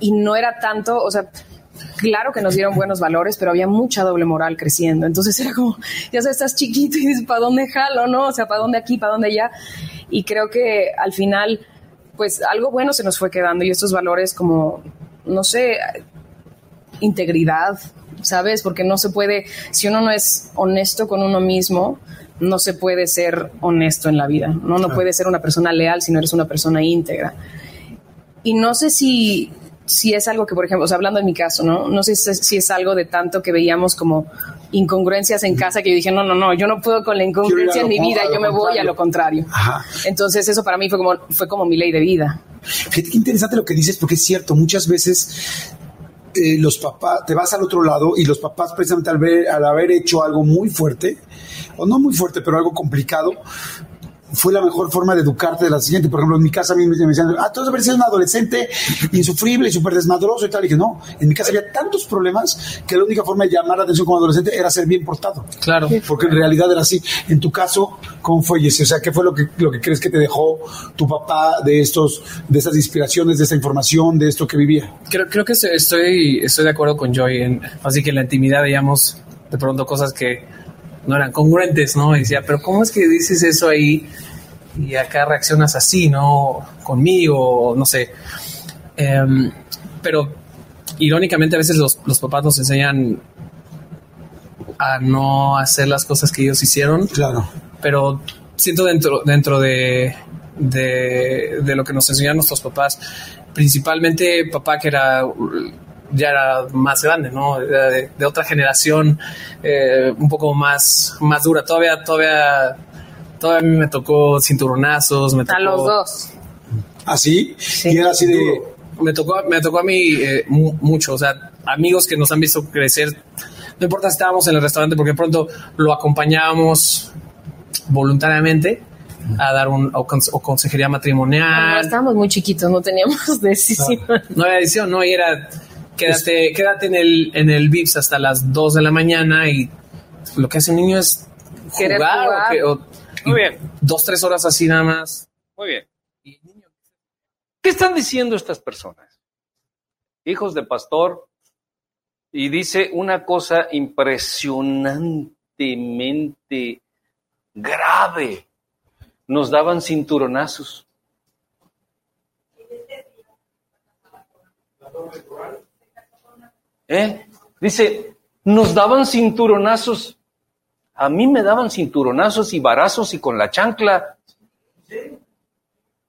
Y no era tanto, o sea, claro que nos dieron buenos valores, pero había mucha doble moral creciendo. Entonces era como, ya sabes, estás chiquito y dices, ¿para dónde jalo? ¿No? O sea, ¿para dónde aquí? ¿Para dónde allá? Y creo que al final, pues algo bueno se nos fue quedando y estos valores como, no sé, integridad, ¿sabes? Porque no se puede, si uno no es honesto con uno mismo, no se puede ser honesto en la vida. No, no puede ser una persona leal si no eres una persona íntegra. Y no sé si, si es algo que, por ejemplo, o sea, hablando en mi caso, ¿no? No sé si, es algo de tanto que veíamos como incongruencias en casa que yo dije, no, no, no, yo no puedo con la incongruencia en mi vida, yo me voy a lo contrario. Ajá. Entonces eso para mí fue como, fue como mi ley de vida. Fíjate qué interesante lo que dices, porque es cierto, muchas veces eh, los papás, te vas al otro lado y los papás precisamente al, ver, al haber hecho algo muy fuerte, o no muy fuerte, pero algo complicado, fue la mejor forma de educarte de la siguiente. Por ejemplo, en mi casa a mí me decían, ah, tú deberías ser un adolescente insufrible y súper desmadroso y tal. Y dije, no, en mi casa había tantos problemas que la única forma de llamar la atención como adolescente era ser bien portado. Claro. Porque en realidad era así. En tu caso, ¿cómo fue, Jessy? O sea, ¿qué fue lo que, lo que crees que te dejó tu papá de estos, de estas inspiraciones, de esta información, de esto que vivía? Creo, creo que estoy, estoy de acuerdo con Joy. En, así que en la intimidad veíamos de pronto cosas que no eran congruentes, ¿no? Y decía, pero ¿cómo es que dices eso ahí y acá reaccionas así, ¿no? Conmigo, no sé. Em, pero irónicamente a veces los, los papás nos enseñan a no hacer las cosas que ellos hicieron, Claro. pero siento dentro, dentro de, de, de lo que nos enseñaron nuestros papás, principalmente papá que era ya era más grande, ¿no? Era de, de otra generación, eh, un poco más, más dura. Todavía, todavía, todavía a mí me tocó cinturonazos, me tocó, A los dos. ¿Así? Y era así de... me tocó, me tocó a mí eh, mu- mucho, o sea, amigos que nos han visto crecer. No importa si estábamos en el restaurante, porque pronto lo acompañábamos voluntariamente a dar un o, cons- o consejería No, matrimonial. estábamos muy chiquitos, no teníamos decisión. No había edición, no, y era quédate, quédate en el, en el VIPS hasta las 2 de la mañana y lo que hace un niño es jugar, jugar. o que- o- Muy bien. dos, tres horas así nada más. Muy bien. ¿Qué están diciendo estas personas? Hijos de pastor. Y dice una cosa impresionantemente grave. Nos daban cinturonazos. ¿Eh? Dice, nos daban cinturonazos. A mí me daban cinturonazos y varazos y con la chancla.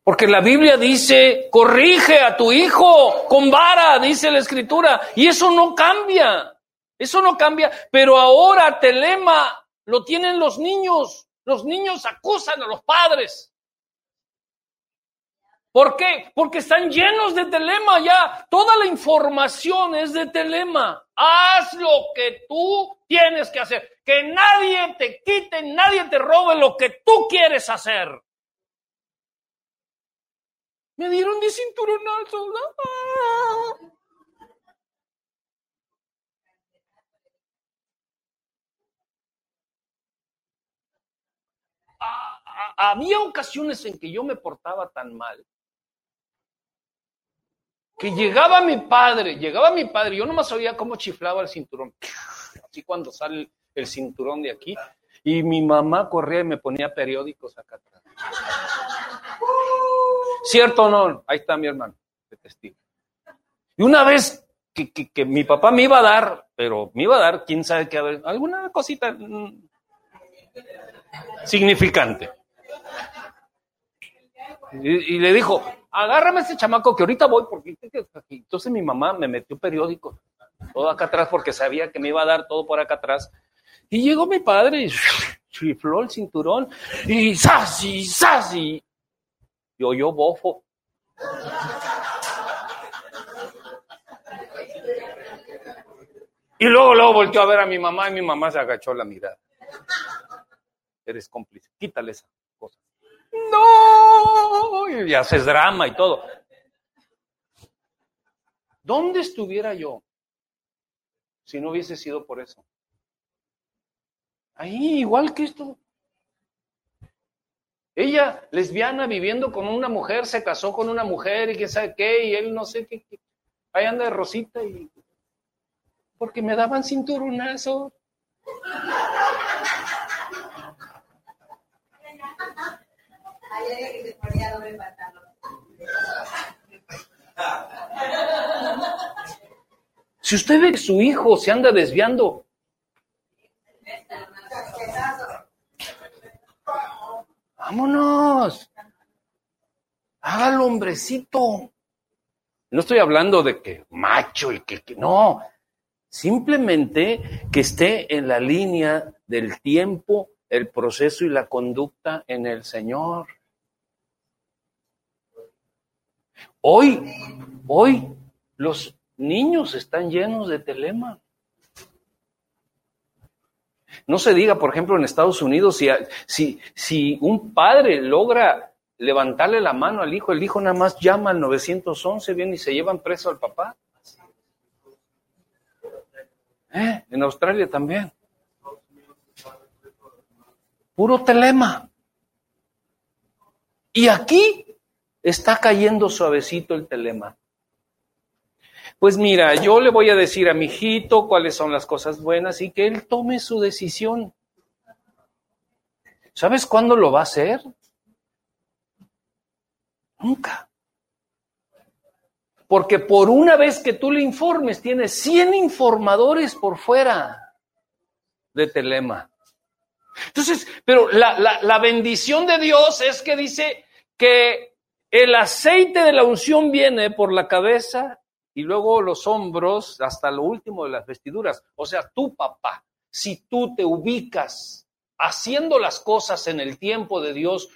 Porque la Biblia dice, corrige a tu hijo con vara, dice la escritura. Y eso no cambia. Eso no cambia. Pero ahora telema lo tienen los niños. Los niños acusan a los padres. ¿Por qué? Porque están llenos de telema ya. Toda la información es de telema. Haz lo que tú tienes que hacer. Que nadie te quite, nadie te robe lo que tú quieres hacer. Me dieron de. Ah, ah, Había ocasiones en que yo me portaba tan mal que llegaba mi padre, llegaba mi padre, yo nomás oía cómo chiflaba el cinturón, así cuando sale el cinturón de aquí, y mi mamá corría y me ponía periódicos acá atrás. ¿Cierto o no? Ahí está mi hermano, de testigo. Y una vez que, que- mi papá me iba a dar, pero me iba a dar, quién sabe qué, alguna cosita mm, significante. Y le dijo, agárrame ese chamaco que ahorita voy porque entonces mi mamá me metió periódico todo acá atrás porque sabía que me iba a dar todo por acá atrás. Y llegó mi padre y chifló el cinturón y ¡zas! y ¡zas! y yo bofo. Y luego, luego volteó a ver a mi mamá y mi mamá se agachó la mirada. Eres cómplice, quítale esa. No, y haces drama y todo. ¿Dónde estuviera yo si no hubiese sido por eso? Ahí, igual que esto. Ella, lesbiana, viviendo con una mujer, se casó con una mujer y quién sabe qué, y él no sé qué. qué. Ahí anda de rosita y. Porque me daban cinturonazo. Si usted ve que su hijo se anda desviando, vámonos. Hágalo, hombrecito. No estoy hablando de que macho y que, que no. Simplemente que esté en la línea del tiempo, el proceso y la conducta en el Señor. Hoy, hoy, los niños están llenos de telema. No se diga, por ejemplo, en Estados Unidos, si, si, un padre logra levantarle la mano al hijo, el hijo nada más llama al 911, viene y se llevan preso al papá. ¿Eh? En Australia también. Puro telema. Y aquí está cayendo suavecito el telema. Pues mira, yo le voy a decir a mi hijito cuáles son las cosas buenas y que él tome su decisión. ¿Sabes cuándo lo va a hacer? Nunca. Porque por una vez que tú le informes, tienes 100 informadores por fuera de Telema. Entonces, pero la, la, la bendición de Dios es que dice que el aceite de la unción viene por la cabeza y luego los hombros hasta lo último de las vestiduras. O sea, tu papá, si tú te ubicas haciendo las cosas en el tiempo de Dios,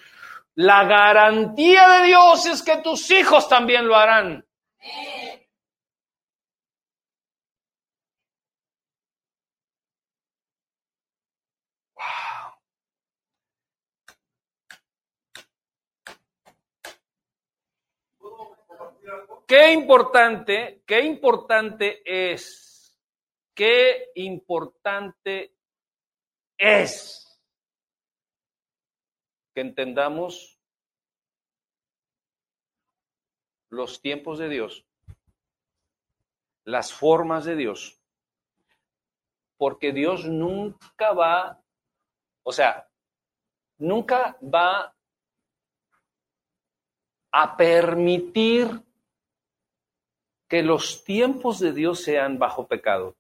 la garantía de Dios es que tus hijos también lo harán. Qué importante, qué importante es, qué importante es que entendamos los tiempos de Dios, las formas de Dios, porque Dios nunca va, o sea, nunca va a permitir que los tiempos de Dios sean bajo pecado.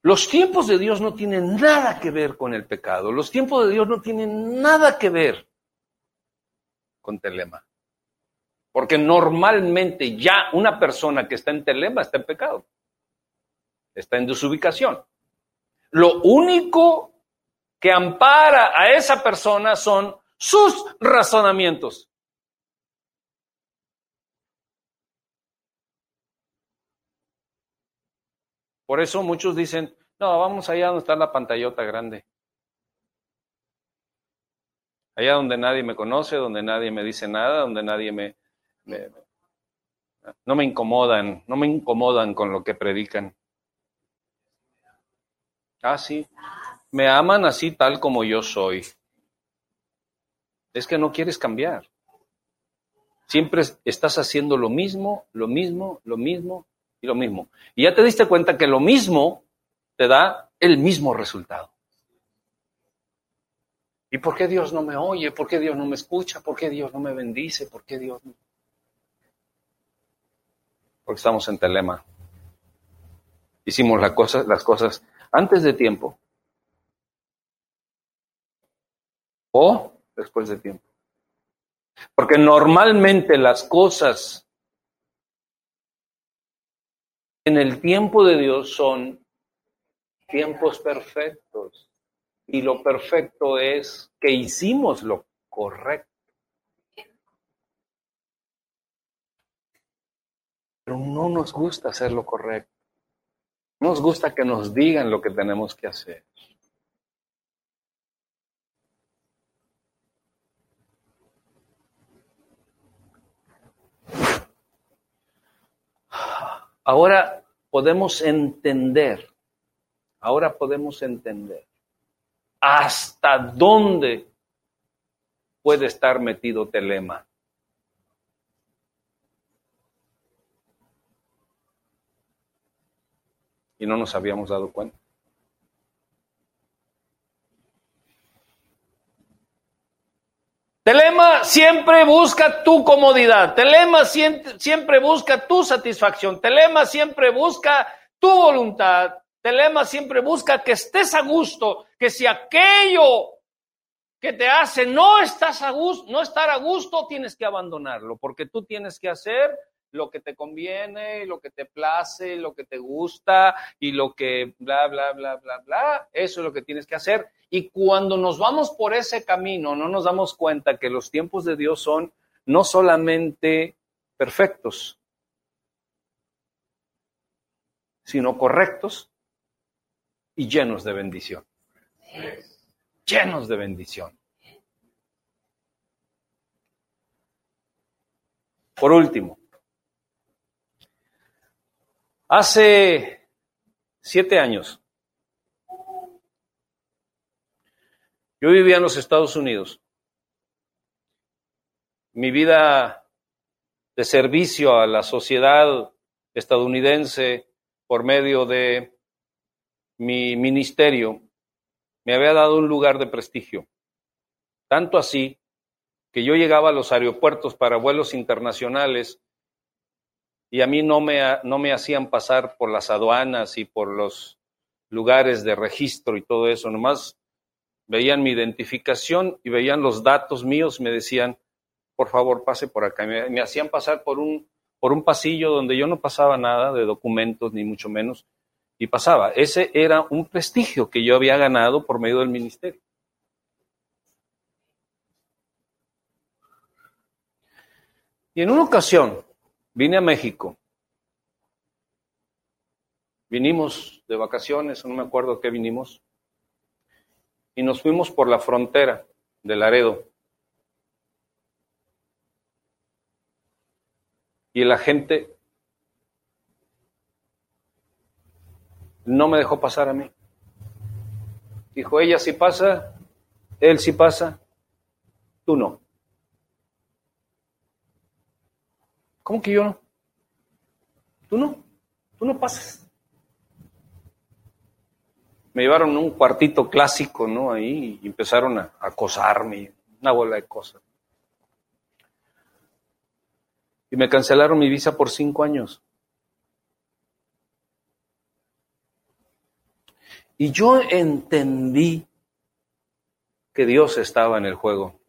Los tiempos de Dios no tienen nada que ver con el pecado. Los tiempos de Dios no tienen nada que ver con telema. Porque normalmente ya una persona que está en telema está en pecado. Está en desubicación. Lo único que ampara a esa persona son sus razonamientos. Por eso muchos dicen, no, vamos allá donde está la pantallota grande. Allá donde nadie me conoce, donde nadie me dice nada, donde nadie me, me- no me incomodan, no me incomodan con lo que predican. Ah, sí. Me aman así tal como yo soy. Es que no quieres cambiar. Siempre estás haciendo lo mismo, lo mismo, lo mismo y lo mismo. Y ya te diste cuenta que lo mismo te da el mismo resultado. ¿Y por qué Dios no me oye? ¿Por qué Dios no me escucha? ¿Por qué Dios no me bendice? ¿Por qué Dios no? Porque estamos en telema. Hicimos la cosa- las cosas antes de tiempo o después de tiempo. Porque normalmente las cosas en el tiempo de Dios son tiempos perfectos. Y lo perfecto es que hicimos lo correcto. Pero no nos gusta hacer lo correcto. No nos gusta que nos digan lo que tenemos que hacer. Ahora podemos entender, ahora podemos entender hasta dónde puede estar metido Telema. Y no nos habíamos dado cuenta. Telema siempre busca tu comodidad. Telema siempre, busca tu satisfacción. Telema siempre busca tu voluntad. Telema siempre busca que estés a gusto, que si aquello que te hace no estás a gusto, no estar a gusto, tienes que abandonarlo, porque tú tienes que hacer lo que te conviene, lo que te place, lo que te gusta y lo que bla, bla, bla, bla, bla. Eso es lo que tienes que hacer. Y cuando nos vamos por ese camino, no nos damos cuenta que los tiempos de Dios son no solamente perfectos, sino correctos y llenos de bendición. Llenos de bendición. Por último, hace siete años, yo vivía en los Estados Unidos. Mi vida de servicio a la sociedad estadounidense por medio de mi ministerio me había dado un lugar de prestigio. Tanto así que yo llegaba a los aeropuertos para vuelos internacionales y a mí no me, no me hacían pasar por las aduanas y por los lugares de registro y todo eso, nomás veían mi identificación y veían los datos míos, me decían, por favor, pase por acá. Me, hacían pasar por un, por un pasillo donde yo no pasaba nada de documentos, ni mucho menos, y pasaba. Ese era un prestigio que yo había ganado por medio del ministerio. Y en una ocasión vine a México. Vinimos de vacaciones, no me acuerdo qué vinimos, y nos fuimos por la frontera de Laredo. Y la gente no me dejó pasar a mí. Dijo, ella sí pasa, él sí pasa, tú no. ¿Cómo que yo no? Tú no, tú no pasas. Me llevaron a un cuartito clásico, ¿no? Ahí y empezaron a acosarme, una bola de cosas. Y me cancelaron mi visa por cinco años. Y yo entendí que Dios estaba en el juego.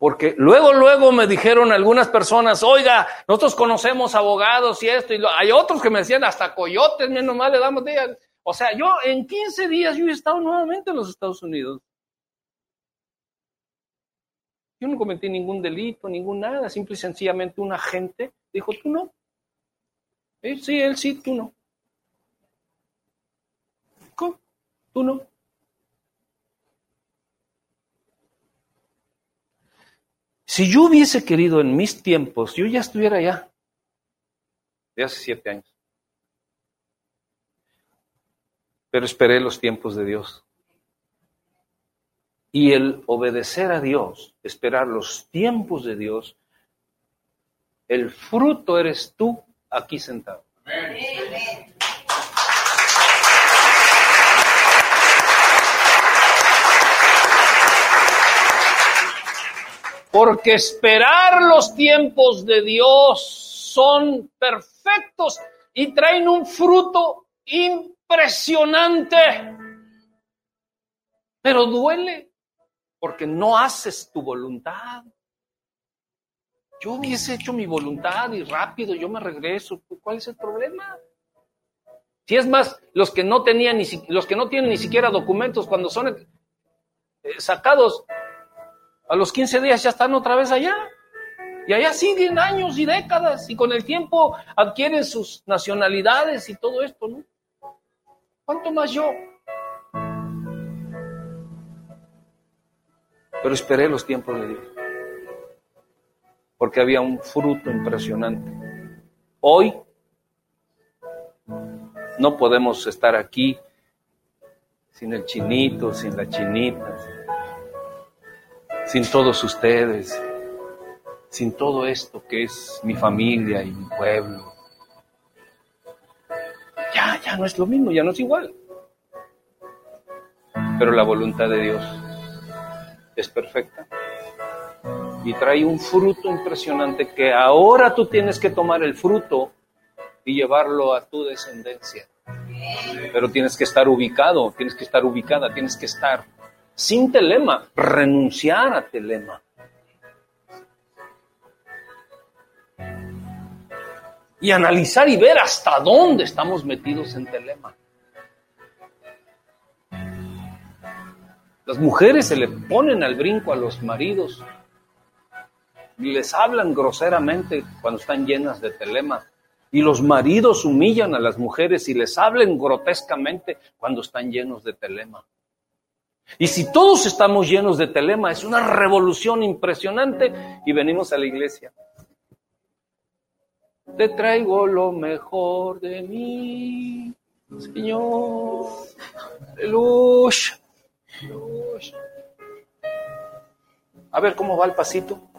Porque luego, luego me dijeron algunas personas, oiga, nosotros conocemos abogados y esto, y lo- hay otros que me decían hasta coyotes, menos mal le damos días. O sea, yo en 15 días yo he estado nuevamente en los Estados Unidos. Yo no cometí ningún delito, ningún nada, simple y sencillamente un agente dijo, tú no. Él sí, él sí, tú no. ¿Cómo? Tú no. Si yo hubiese querido en mis tiempos, yo ya estuviera allá. De hace siete años. Pero esperé los tiempos de Dios. Y el obedecer a Dios, esperar los tiempos de Dios, el fruto eres tú aquí sentado. Porque esperar los tiempos de Dios son perfectos y traen un fruto impresionante. Pero duele porque no haces tu voluntad. Yo hubiese hecho mi voluntad y rápido yo me regreso. ¿Cuál es el problema? Si es más, los que no tenían ni los que no tienen ni siquiera documentos cuando son eh, sacados a los 15 días ya están otra vez allá. Y allá siguen años y décadas y con el tiempo adquieren sus nacionalidades y todo esto, ¿no? ¿Cuánto más yo? Pero esperé los tiempos de Dios. Porque había un fruto impresionante. Hoy no podemos estar aquí sin el chinito, sin la chinita, sin todos ustedes, sin todo esto que es mi familia y mi pueblo. Ya, ya no es lo mismo, ya no es igual. Pero la voluntad de Dios es perfecta y trae un fruto impresionante que ahora tú tienes que tomar el fruto y llevarlo a tu descendencia. Pero tienes que estar ubicado, tienes que estar ubicada, tienes que estar sin telema, renunciar a telema. Y analizar y ver hasta dónde estamos metidos en telema. Las mujeres se le ponen al brinco a los maridos y les hablan groseramente cuando están llenas de telema. Y los maridos humillan a las mujeres y les hablan grotescamente cuando están llenos de telema. Y si todos estamos llenos de telema, es una revolución impresionante y venimos a la iglesia. Te traigo lo mejor de mí, Señor. A ver cómo va el pasito.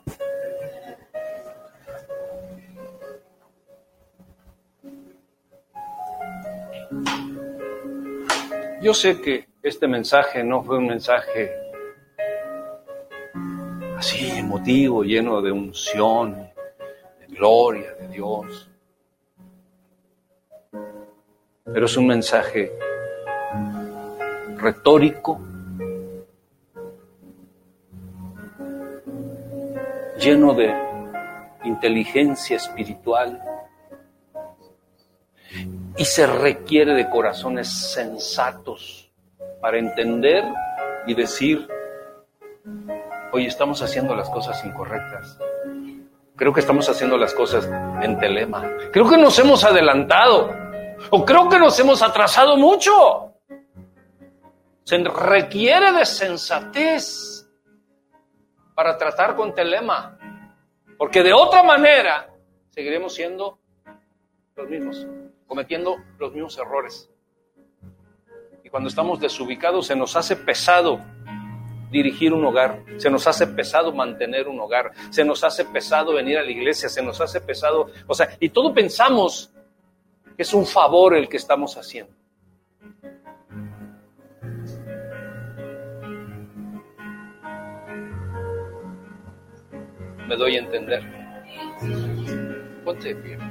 Yo sé que este mensaje no fue un mensaje así emotivo, lleno de unción, de gloria de Dios. Pero es un mensaje retórico, lleno de inteligencia espiritual y se requiere de corazones sensatos para entender y decir, oye, estamos haciendo las cosas incorrectas. Creo que estamos haciendo las cosas en telema. Creo que nos hemos adelantado. O creo que nos hemos atrasado mucho. Se requiere de sensatez para tratar con telema. Porque de otra manera seguiremos siendo los mismos, cometiendo los mismos errores. Y cuando estamos desubicados se nos hace pesado dirigir un hogar, se nos hace pesado mantener un hogar, se nos hace pesado venir a la iglesia, se nos hace pesado, o sea, y todo pensamos que es un favor el que estamos haciendo. Me doy a entender. Ponte de.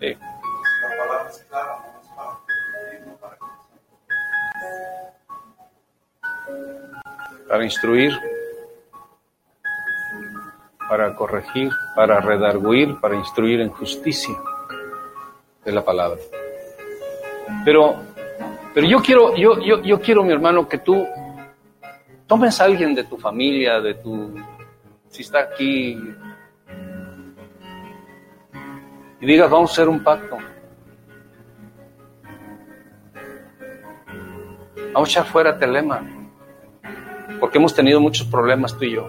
Sí. Para instruir, para corregir, para redarguir, para instruir en justicia de la palabra. Pero, pero yo quiero, yo, yo, yo quiero, mi hermano, que tú tomes a alguien de tu familia, de tu, si está aquí, y digas, vamos a hacer un pacto. Vamos a echar fuera Telema porque hemos tenido muchos problemas tú y yo.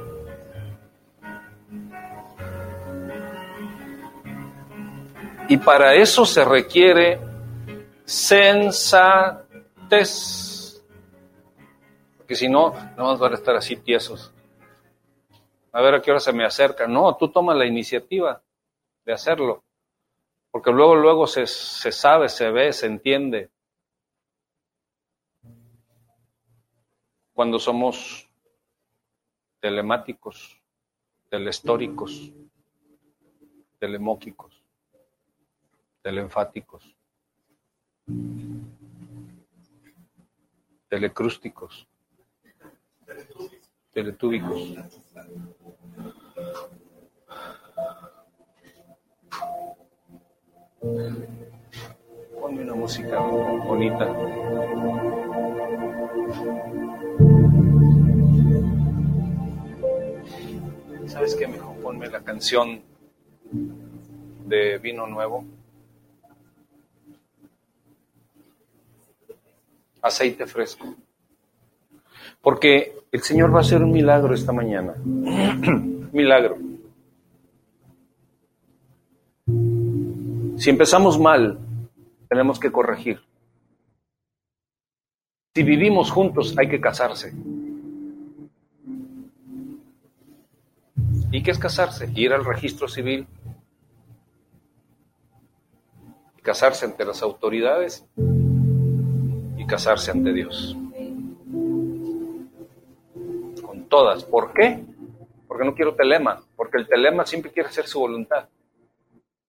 Y para eso se requiere sensatez. Porque si no, no vamos a estar así tiesos. A ver a qué hora se me acerca. No, tú tomas la iniciativa de hacerlo. Porque luego, luego se, se sabe, se ve, se entiende. cuando somos telemáticos, telestóricos, telemóquicos, telenfáticos, telecrústicos, teletúbicos. Ponme una música bonita. ¿Sabes qué, mijo? Ponme la canción de Vino Nuevo. Aceite fresco. Porque el Señor va a hacer un milagro esta mañana. milagro. Si empezamos mal, tenemos que corregir. Si vivimos juntos, hay que casarse. ¿Y qué es casarse? Ir al registro civil, casarse ante las autoridades y casarse ante Dios. Con todas. ¿Por qué? Porque no quiero telema, porque el telema siempre quiere hacer su voluntad.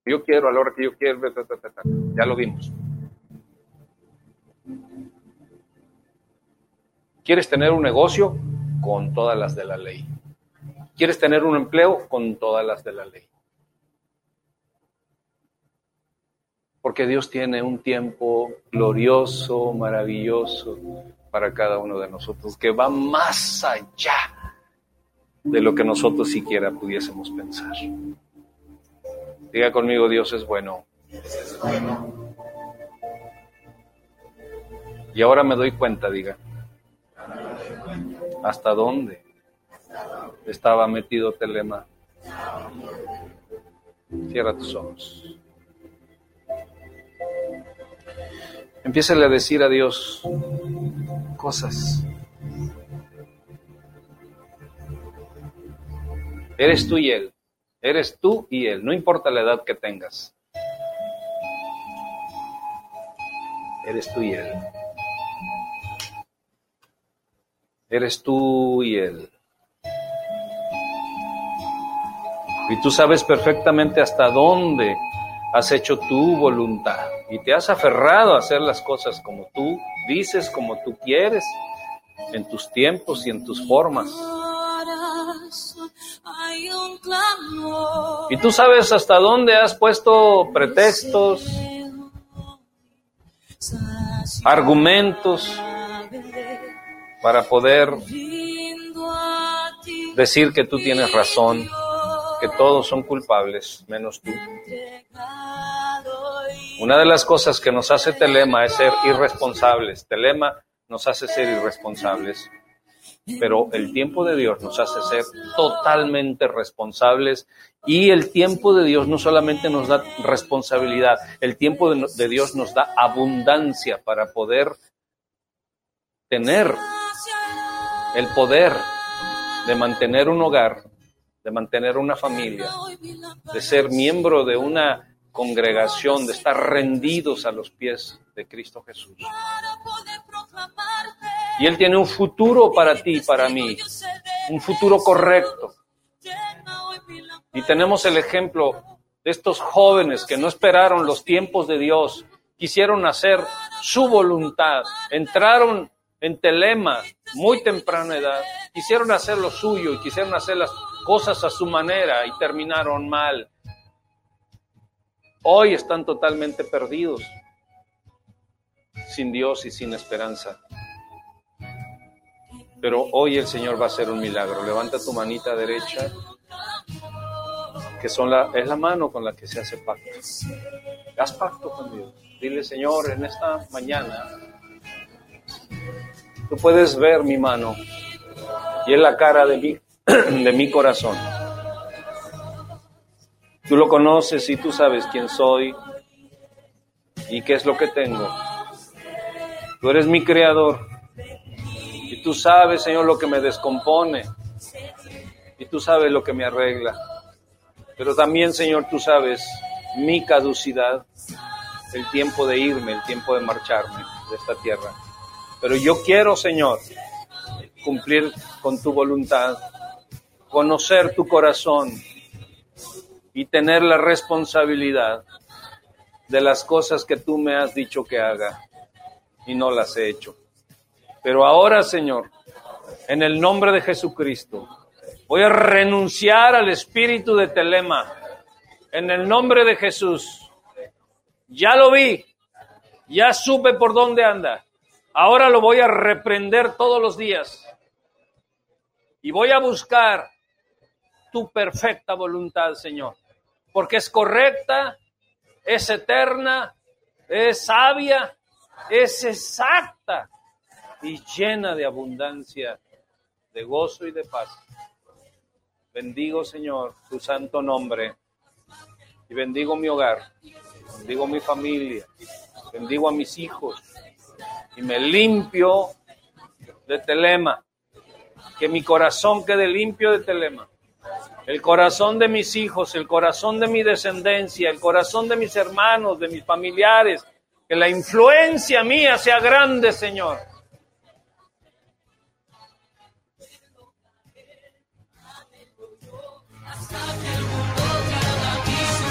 Yo quiero a la hora que yo quiero, ya lo vimos. ¿Quieres tener un negocio? Con todas las de la ley. ¿Quieres tener un empleo? Con todas las de la ley. Porque Dios tiene un tiempo glorioso, maravilloso para cada uno de nosotros, que va más allá de lo que nosotros siquiera pudiésemos pensar. Diga conmigo, Dios es bueno. Y ahora me doy cuenta, diga. ¿Hasta dónde estaba metido Telema? Cierra tus ojos. Empiézale a decir a Dios cosas. Eres tú y Él. Eres tú y Él. No importa la edad que tengas. Eres tú y Él. Eres tú y Él. Y tú sabes perfectamente hasta dónde has hecho tu voluntad y te has aferrado a hacer las cosas como tú dices, como tú quieres, en tus tiempos y en tus formas. Y tú sabes hasta dónde has puesto pretextos, argumentos para poder decir que tú tienes razón, que todos son culpables, menos tú. Una de las cosas que nos hace Telema es ser irresponsables. Telema nos hace ser irresponsables. Pero el tiempo de Dios nos hace ser totalmente responsables y el tiempo de Dios no solamente nos da responsabilidad, el tiempo de, de Dios nos da abundancia para poder tener el poder de mantener un hogar, de mantener una familia, de ser miembro de una congregación, de estar rendidos a los pies de Cristo Jesús. Y Él tiene un futuro para ti y para mí, un futuro correcto. Y tenemos el ejemplo de estos jóvenes que no esperaron los tiempos de Dios, quisieron hacer su voluntad, entraron en telema muy temprana edad, quisieron hacer lo suyo y quisieron hacer las cosas a su manera y terminaron mal. Hoy están totalmente perdidos, sin Dios y sin esperanza. Pero hoy el Señor va a hacer un milagro. Levanta tu manita derecha, que son la, es la mano con la que se hace pacto. Haz pacto con Dios. Dile, Señor, en esta mañana, tú puedes ver mi mano y es la cara de mi, de mi corazón. Tú lo conoces y tú sabes quién soy y qué es lo que tengo. Tú eres mi creador tú sabes, Señor, lo que me descompone y tú sabes lo que me arregla. Pero también, Señor, tú sabes mi caducidad, el tiempo de irme, el tiempo de marcharme de esta tierra. Pero yo quiero, Señor, cumplir con tu voluntad, conocer tu corazón y tener la responsabilidad de las cosas que tú me has dicho que haga y no las he hecho. Pero ahora, Señor, en el nombre de Jesucristo, voy a renunciar al espíritu de Telema. En el nombre de Jesús. Ya lo vi. Ya supe por dónde anda. Ahora lo voy a reprender todos los días. Y voy a buscar tu perfecta voluntad, Señor. Porque es correcta, es eterna, es sabia, es exacta y llena de abundancia, de gozo y de paz. Bendigo, Señor, tu santo nombre y bendigo mi hogar, bendigo mi familia, bendigo a mis hijos y me limpio de telema, que mi corazón quede limpio de telema. El corazón de mis hijos, el corazón de mi descendencia, el corazón de mis hermanos, de mis familiares, que la influencia mía sea grande, Señor.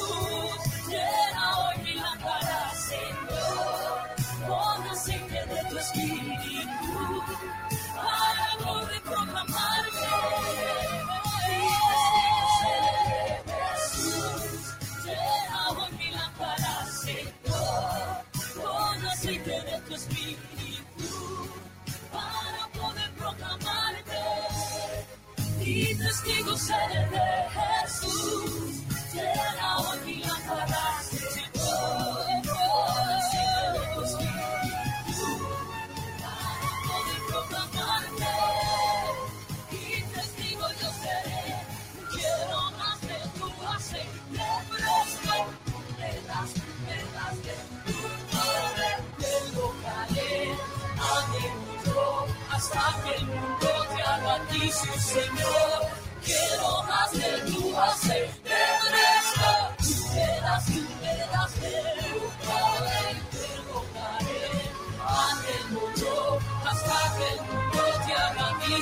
Jesús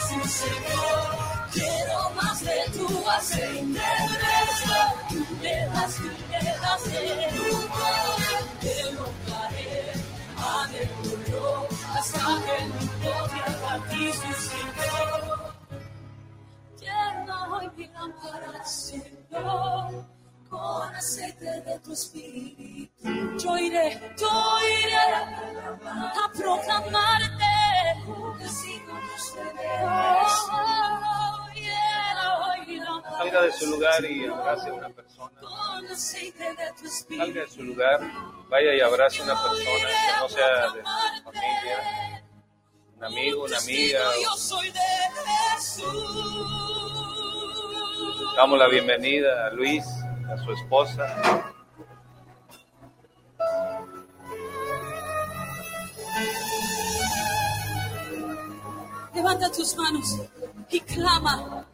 su Señor. Quiero más de tu aceite fresco. Tú me das, tú me das de tu poder. Te invocaré, anhelo yo, hasta que el mundo te haga a ti su Señor. Llena hoy mi lámpara, Señor, con aceite de tu espíritu. Yo iré, yo iré a proclamarte. Salga de su lugar y abrace a una persona. Salga de su lugar, vaya y abrace a una persona que no sea de su familia, un amigo, una amiga. Damos la bienvenida a Luis, a su esposa. Levanta tus manos y clama